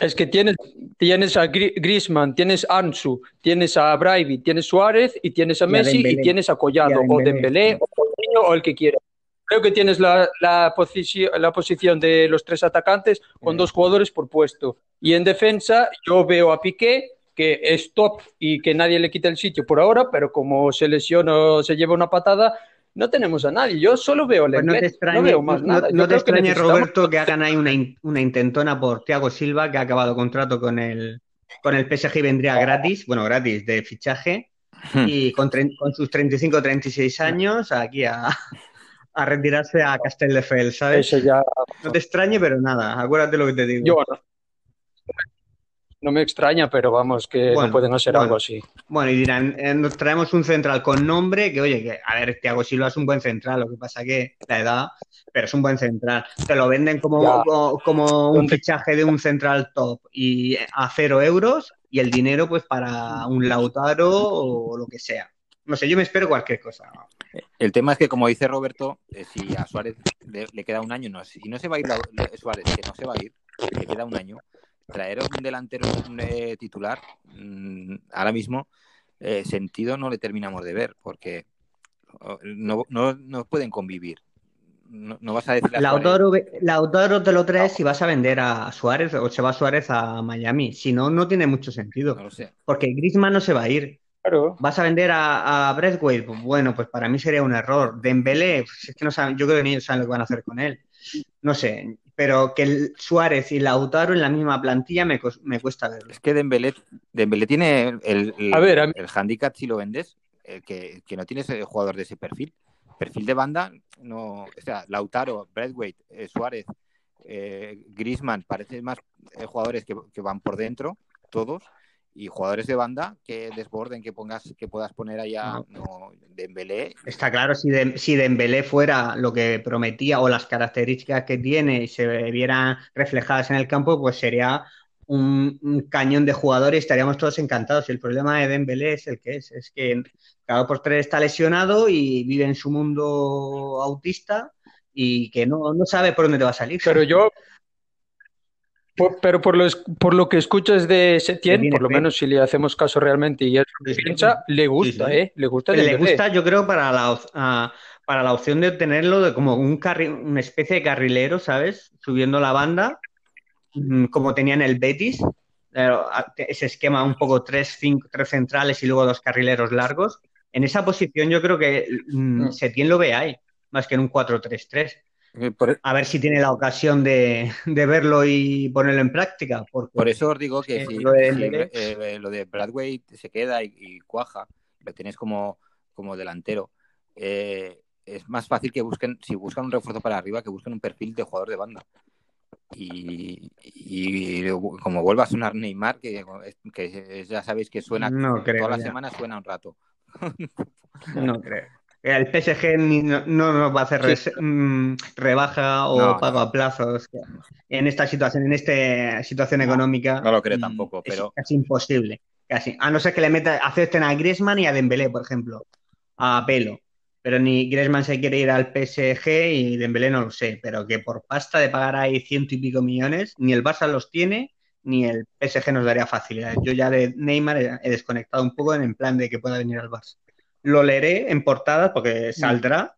Speaker 2: Es que tienes, tienes a Griezmann, tienes a Ansu, tienes a Braiby, tienes Suárez y tienes a Messi y, tienes a Collado o Dembélé o Coutinho o el que quieras. Creo que tienes la, la, posición de los tres atacantes con dos jugadores por puesto. Y en defensa yo veo a Piqué, que es top y que nadie le quita el sitio por ahora, pero como se lesiona o se lleva una patada, no tenemos a nadie. Yo solo veo a
Speaker 3: pues no te extrañe, no veo más nada. No, te extrañe, Roberto, que hagan ahí una, una, intentona por Thiago Silva, que ha acabado contrato con el, con el PSG y vendría gratis, bueno, gratis, de fichaje. Hmm. Y con, con sus 35 36 años, aquí a, a retirarse a Castelldefels, ¿sabes?
Speaker 2: Eso ya...
Speaker 3: No te extrañe, pero nada, acuérdate lo que te digo.
Speaker 2: Yo, no, no me extraña, pero vamos, que no pueden hacer algo así.
Speaker 3: Bueno, y dirán, eh, nos traemos un central con nombre, que oye, que a ver, Thiago Silva es un buen central, lo que pasa que la edad, pero es un buen central. Te lo venden como, como, un fichaje de un central top y a cero euros y el dinero pues para un Lautaro o lo que sea. No sé, yo me espero cualquier cosa.
Speaker 1: El tema es que, como dice Roberto, eh, si a Suárez le, queda un año, no, si no se va a ir Suárez, que no se va a ir, le queda un año, traer un delantero eh, titular, mm, ahora mismo, eh, sentido no le terminamos de ver, porque no, no, pueden convivir. No, vas a decir
Speaker 3: la Lautaro, te lo traes si vas a vender a Suárez o se va Suárez a Miami. Si no, no tiene mucho sentido.
Speaker 1: No lo sé.
Speaker 3: Porque Griezmann no se va a ir. ¿Vas a vender a, a Breathwaite? Pues bueno, pues para mí sería un error. Dembélé, pues es que no saben, yo creo que ni ellos saben lo que van a hacer con él. No sé, pero que el Suárez y Lautaro en la misma plantilla me, me cuesta verlo.
Speaker 1: Es que Dembélé, Dembélé tiene el, el, el handicap si lo vendes, eh, que, que, no tienes jugador de ese perfil. Perfil de banda, no, o sea, Lautaro, Breathwaite, eh, Suárez, eh, Griezmann, parecen más eh, jugadores que, que van por dentro, todos y jugadores de banda que desborden, que pongas, que puedas poner allá
Speaker 3: No.
Speaker 1: no, Dembélé.
Speaker 3: Está claro, si, de, si Dembélé fuera lo que prometía o las características que tiene y se vieran reflejadas en el campo, pues sería un, un cañón de jugadores y estaríamos todos encantados. Y el problema de Dembélé es el que es, es que cada por tres está lesionado y vive en su mundo autista y que no, no sabe por dónde te va a salir.
Speaker 2: Pero yo, por- pero por lo, es- por lo que escuchas de Setién, por lo
Speaker 3: fe.
Speaker 2: menos si le hacemos caso realmente y es piensa, le gusta,
Speaker 3: Sí, sí.
Speaker 2: ¿eh? Le gusta
Speaker 3: Le gusta, yo creo, para la, ah, para la opción de tenerlo de como un carri- una especie de carrilero, ¿sabes? Subiendo la banda, mm, como tenía en el Betis, eh, ese esquema un poco tres, cinco, tres centrales y luego dos carrileros largos. En esa posición yo creo que mm,
Speaker 2: Mm.
Speaker 3: Setién lo ve ahí, más que en un 4-3-3.
Speaker 1: Eh, Por,
Speaker 3: A ver si tiene la ocasión de, de verlo y ponerlo en práctica. Porque
Speaker 1: por eso os digo que
Speaker 3: Eh,
Speaker 1: si,
Speaker 3: lo de
Speaker 1: si,
Speaker 3: Dembélé-
Speaker 1: eh, lo de Bradway se queda y, y cuaja, lo tenéis como, como delantero, eh, es más fácil que busquen, si buscan un refuerzo para arriba, que busquen un perfil de jugador de banda. Y, y como vuelva a sonar Neymar, que, que ya sabéis que suena
Speaker 3: No creo,
Speaker 1: toda la
Speaker 3: ya.
Speaker 1: semana, suena un rato.
Speaker 3: No creo. El PSG ni- no, no nos va a hacer mm, rebaja o
Speaker 1: No,
Speaker 3: pago a plazos en esta situación, en esta situación económica.
Speaker 1: no lo creo
Speaker 3: mm,
Speaker 1: tampoco,
Speaker 3: es
Speaker 1: pero-
Speaker 3: casi imposible. Casi. A no ser que le meta, acepten a Griezmann y a Dembélé, por ejemplo, a pelo. Pero ni Griezmann se quiere ir al PSG y Dembélé no lo sé. Pero que por pasta de pagar ahí ciento y pico millones, ni el Barça los tiene, ni el PSG nos daría facilidades. Yo ya de Neymar he, he desconectado un poco en el plan de que pueda venir al Barça. Lo leeré en portadas porque saldrá,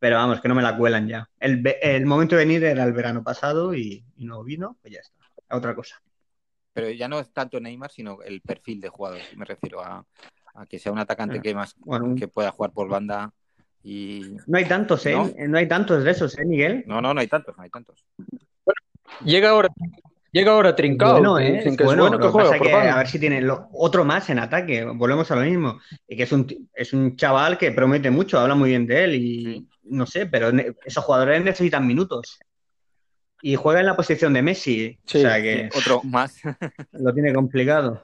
Speaker 3: pero vamos, que no me la cuelan ya. El, momento de venir era el verano pasado y, y no vino, pues ya está. Otra cosa.
Speaker 1: Pero ya no es tanto Neymar, sino el perfil de jugador. Me refiero a, a que sea un atacante
Speaker 3: Ah,
Speaker 1: que más
Speaker 3: bueno,
Speaker 1: que pueda jugar por banda y
Speaker 3: No hay tantos, ¿eh?
Speaker 1: ¿No?
Speaker 3: ¿No? hay tantos de esos, ¿eh, Miguel?
Speaker 1: no, no, no hay tantos, no hay tantos.
Speaker 2: Llega ahora, llega ahora Trincao,
Speaker 3: Bueno,
Speaker 2: que
Speaker 3: ¿eh?
Speaker 2: dicen que
Speaker 3: bueno,
Speaker 2: es bueno
Speaker 3: lo
Speaker 2: que
Speaker 3: que
Speaker 2: juega
Speaker 3: que a ver si tiene lo- otro más en ataque. Volvemos a lo mismo. Y que es un, es un chaval que promete mucho, habla muy bien de él y no sé, pero ne- esos jugadores necesitan minutos. Y juega en la posición de Messi,
Speaker 2: Sí,
Speaker 3: o sea que
Speaker 1: Otro más.
Speaker 3: lo tiene complicado.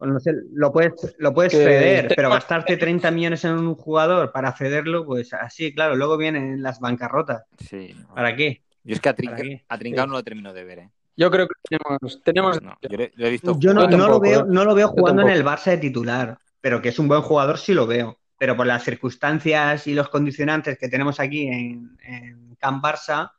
Speaker 3: No sé, lo puedes, lo puedes ceder,
Speaker 2: te-
Speaker 3: pero gastarte 30 millones en un jugador para cederlo, pues así, claro, luego vienen las bancarrotas.
Speaker 1: Sí.
Speaker 3: ¿Para qué?
Speaker 1: Yo es que a,
Speaker 3: ¿Para
Speaker 1: Trinca- a Trincao
Speaker 2: Sí.
Speaker 1: no lo termino de ver, ¿eh?
Speaker 2: Yo creo que tenemos, tenemos
Speaker 1: No, yo le- lo he visto
Speaker 3: Yo no,
Speaker 1: jugar.
Speaker 2: Yo
Speaker 3: no lo veo, no lo veo jugando en el. Barça de titular, pero que es un buen jugador sí lo veo. Pero por las circunstancias y los condicionantes que tenemos aquí en, en Camp Barça,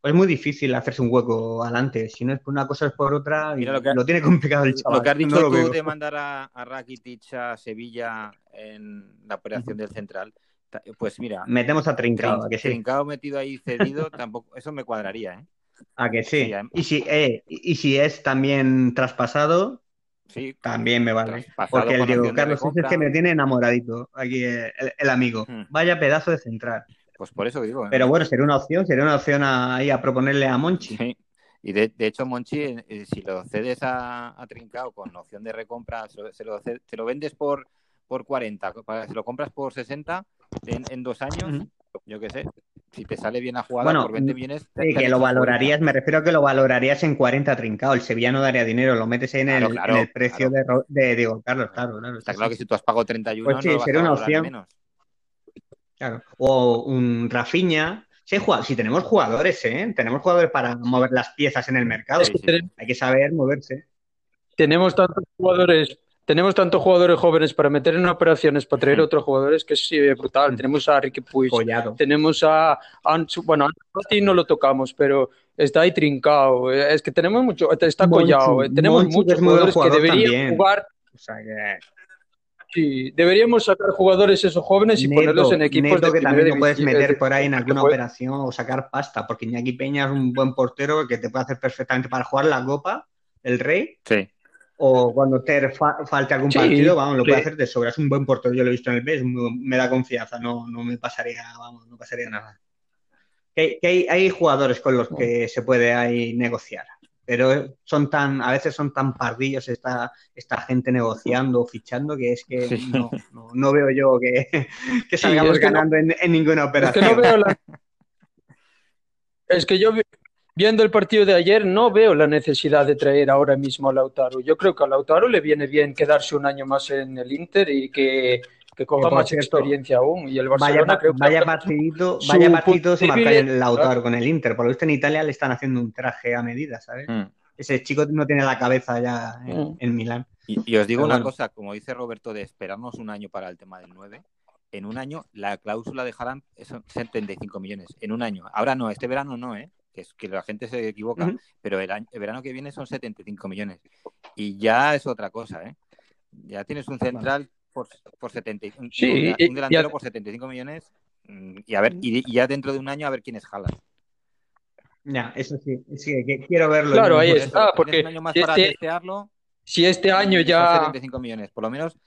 Speaker 3: pues es muy difícil hacerse un hueco adelante. Si no es por una cosa es por otra, y
Speaker 1: Mira lo que-
Speaker 3: lo tiene complicado el chaval.
Speaker 1: Lo que has dicho
Speaker 3: no
Speaker 1: tú de mandar a, a Rakitic a Sevilla en la operación del central, pues mira,
Speaker 3: Metemos a Trincao,
Speaker 1: Trin-
Speaker 3: ¿a que sí?
Speaker 1: Trincao metido ahí cedido, tampoco, eso me cuadraría, ¿eh?
Speaker 3: ¿A que sí? Y si, eh, y si es también traspasado,
Speaker 1: Sí,
Speaker 3: también me vale. Porque el Diego Carlos es que me tiene enamoradito aquí eh, el, el amigo.
Speaker 1: Hmm.
Speaker 3: Vaya pedazo de central.
Speaker 1: pues por eso digo. ¿eh?
Speaker 3: Pero bueno, sería una opción, sería una opción a- ahí a proponerle a Monchi.
Speaker 1: Sí. Y de, de hecho, Monchi, si lo cedes a, a Trincao con opción de recompra, se lo, se lo te lo vendes por, por 40, para- si lo compras por 60 en, en dos años, yo qué sé, si te sale bien la jugada
Speaker 3: Bueno,
Speaker 1: por 20 millones...
Speaker 3: Sí, que lo valorarías,
Speaker 1: 40.
Speaker 3: me refiero a que lo valorarías en 40 trincado. El Sevilla no daría dinero, lo metes ahí en,
Speaker 1: Claro,
Speaker 3: el,
Speaker 1: claro,
Speaker 3: en el precio
Speaker 1: claro.
Speaker 3: de, de Diego Carlos, claro, claro.
Speaker 1: Está
Speaker 3: sí,
Speaker 1: claro
Speaker 3: sí.
Speaker 1: que si tú has pagado 31,
Speaker 3: Pues sí,
Speaker 1: no lo vas
Speaker 3: sería
Speaker 1: a
Speaker 3: una opción.
Speaker 1: menos.
Speaker 3: Claro. O un. Sí, jua- si tenemos jugadores, ¿eh? Tenemos jugadores para mover las piezas en el mercado.
Speaker 1: Sí, sí.
Speaker 2: Tenemos-
Speaker 3: Hay que saber moverse.
Speaker 2: tenemos tantos jugadores, tenemos tantos jugadores jóvenes para meter en operaciones, para traer otros jugadores que es eh, brutal. Tenemos a Ricky Puig,
Speaker 3: Collado.
Speaker 2: tenemos a Ansu, bueno, Ansu no lo tocamos, pero está ahí Trincao. eh, Es que tenemos mucho, está
Speaker 3: Monchi,
Speaker 2: Collado, eh, tenemos
Speaker 3: Monchi, que
Speaker 2: muchos jugadores que
Speaker 3: jugador
Speaker 2: deberían
Speaker 3: también.
Speaker 2: jugar.
Speaker 3: O sea que.
Speaker 2: Sí, deberíamos sacar jugadores esos jóvenes y ponerlos en equipos
Speaker 3: Neto
Speaker 2: de
Speaker 3: que también lo puedes meter por ahí en
Speaker 2: que
Speaker 3: alguna
Speaker 2: puede-
Speaker 3: operación o sacar pasta, porque Iñaki Peña es un buen portero que te puede hacer perfectamente para jugar la Copa, el Rey,
Speaker 1: Sí.
Speaker 3: O cuando te fa- falte algún
Speaker 2: Sí,
Speaker 3: partido, vamos, lo
Speaker 2: sí.
Speaker 3: puede hacer de sobra. Es un buen portero, yo lo he visto en el B, es muy- me da confianza, no, no me pasaría, vamos, no pasaría nada. Que, hay- que hay, hay jugadores con los que se puede ahí negociar, pero son tan, a veces son tan pardillos esta, esta gente negociando o fichando que es que
Speaker 1: Sí.
Speaker 3: no, no, no veo yo que, que salgamos
Speaker 2: es que no-
Speaker 3: ganando en, en ninguna
Speaker 2: Es que
Speaker 3: operación.
Speaker 2: no veo la- Es que yo, viendo el partido de ayer, no veo la necesidad de traer ahora mismo a Lautaro. Yo creo que a Lautaro le viene bien quedarse un año más en el Inter y que, que coja más cierto, experiencia aún. Y el Barcelona
Speaker 3: vaya,
Speaker 2: creo que
Speaker 3: vaya partidito, vaya partidito se marca el Lautaro con el Inter. Por lo visto en Italia le están haciendo un traje a medida, ¿sabes? Mm. Ese chico no tiene la cabeza ya en, mm. en Milán.
Speaker 1: Y, y, os digo Pero una bueno. cosa, como dice Roberto, de esperarnos un año para el tema del 9, en un año la cláusula de Haaland son 75 millones. En un año. Ahora no, este verano no, ¿eh? Que, es, que la gente se equivoca, uh -huh. pero el, año, el, verano que viene son 75 millones. Y ya es otra cosa, ¿eh? Ya tienes un central por, por 75
Speaker 2: sí,
Speaker 1: un, un delantero por 75 millones mm, y a ver, y, y, ya dentro de un año a ver quién es Haaland.
Speaker 3: Ya, eso sí, sí que quiero verlo.
Speaker 2: Claro, ahí está, porque
Speaker 1: un año más para
Speaker 2: este,
Speaker 1: testearlo.
Speaker 2: Si este año ya
Speaker 1: 75 millones, por lo menos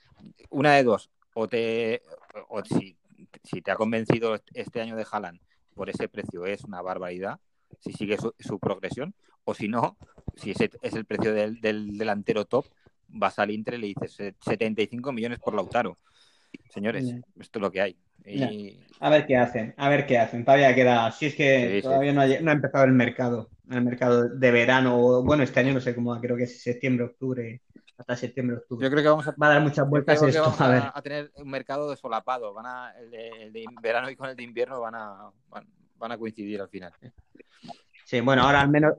Speaker 1: una de dos, o te o si, si te ha convencido este año de Haaland por ese precio es una barbaridad, si sigue su, su progresión, o si no, si ese es el precio del, del, delantero top, vas al Inter y le dices 75 millones por Lautaro. Señores, yeah. esto es lo que hay. Y...
Speaker 3: Yeah. A ver qué hacen, a ver qué hacen. Todavía queda, si es que sí, todavía sí. No, ha, no, ha, empezado el mercado, el mercado de verano, bueno, este año no sé cómo, creo que es septiembre, octubre, hasta septiembre, octubre.
Speaker 1: Yo creo que vamos a,
Speaker 3: va a dar muchas vueltas esto,
Speaker 1: vamos
Speaker 3: a, ver.
Speaker 1: a, tener un mercado desolapado. Van a, el, de, el de verano y con el de invierno van a, van, van a coincidir al final.
Speaker 3: Sí, bueno, ahora al menos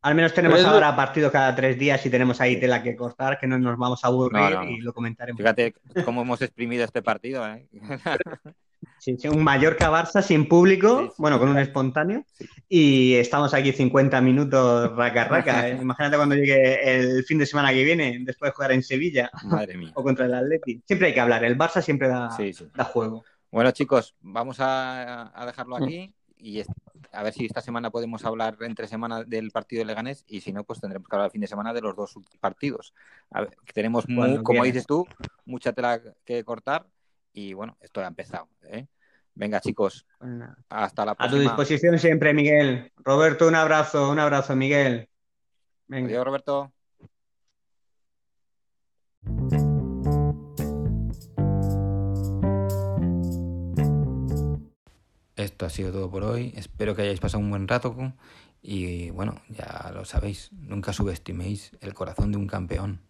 Speaker 3: al menos tenemos Pero ahora partido cada tres días y tenemos ahí tela que cortar, que no nos vamos a aburrir no, no, no. y lo comentaremos.
Speaker 1: Fíjate cómo hemos exprimido este partido, ¿eh?
Speaker 3: Sí, sí, un Mallorca-Barça sin público, sí, sí, bueno, con un espontáneo, y estamos aquí 50 minutos raca raca. ¿eh? Imagínate cuando llegue el fin de semana que viene, después de jugar en Sevilla
Speaker 1: Madre mía.
Speaker 3: o contra el Atleti. Siempre hay que hablar, el Barça siempre da, da juego.
Speaker 1: Bueno, chicos, vamos a, a dejarlo aquí y a ver si esta semana podemos hablar entre semana del partido de Leganés y si no, pues tendremos que hablar el fin de semana de los dos partidos. Ver, tenemos, muy, como dices tú, mucha tela que cortar y bueno, esto ha empezado. ¿eh? Venga, chicos, hasta la próxima.
Speaker 3: A tu disposición siempre, Miguel. Roberto, un abrazo, un abrazo, Miguel.
Speaker 1: Venga. Adiós, Roberto.
Speaker 4: Esto ha sido todo por hoy. Espero que hayáis pasado un buen rato. Y bueno, ya lo sabéis, nunca subestiméis el corazón de un campeón.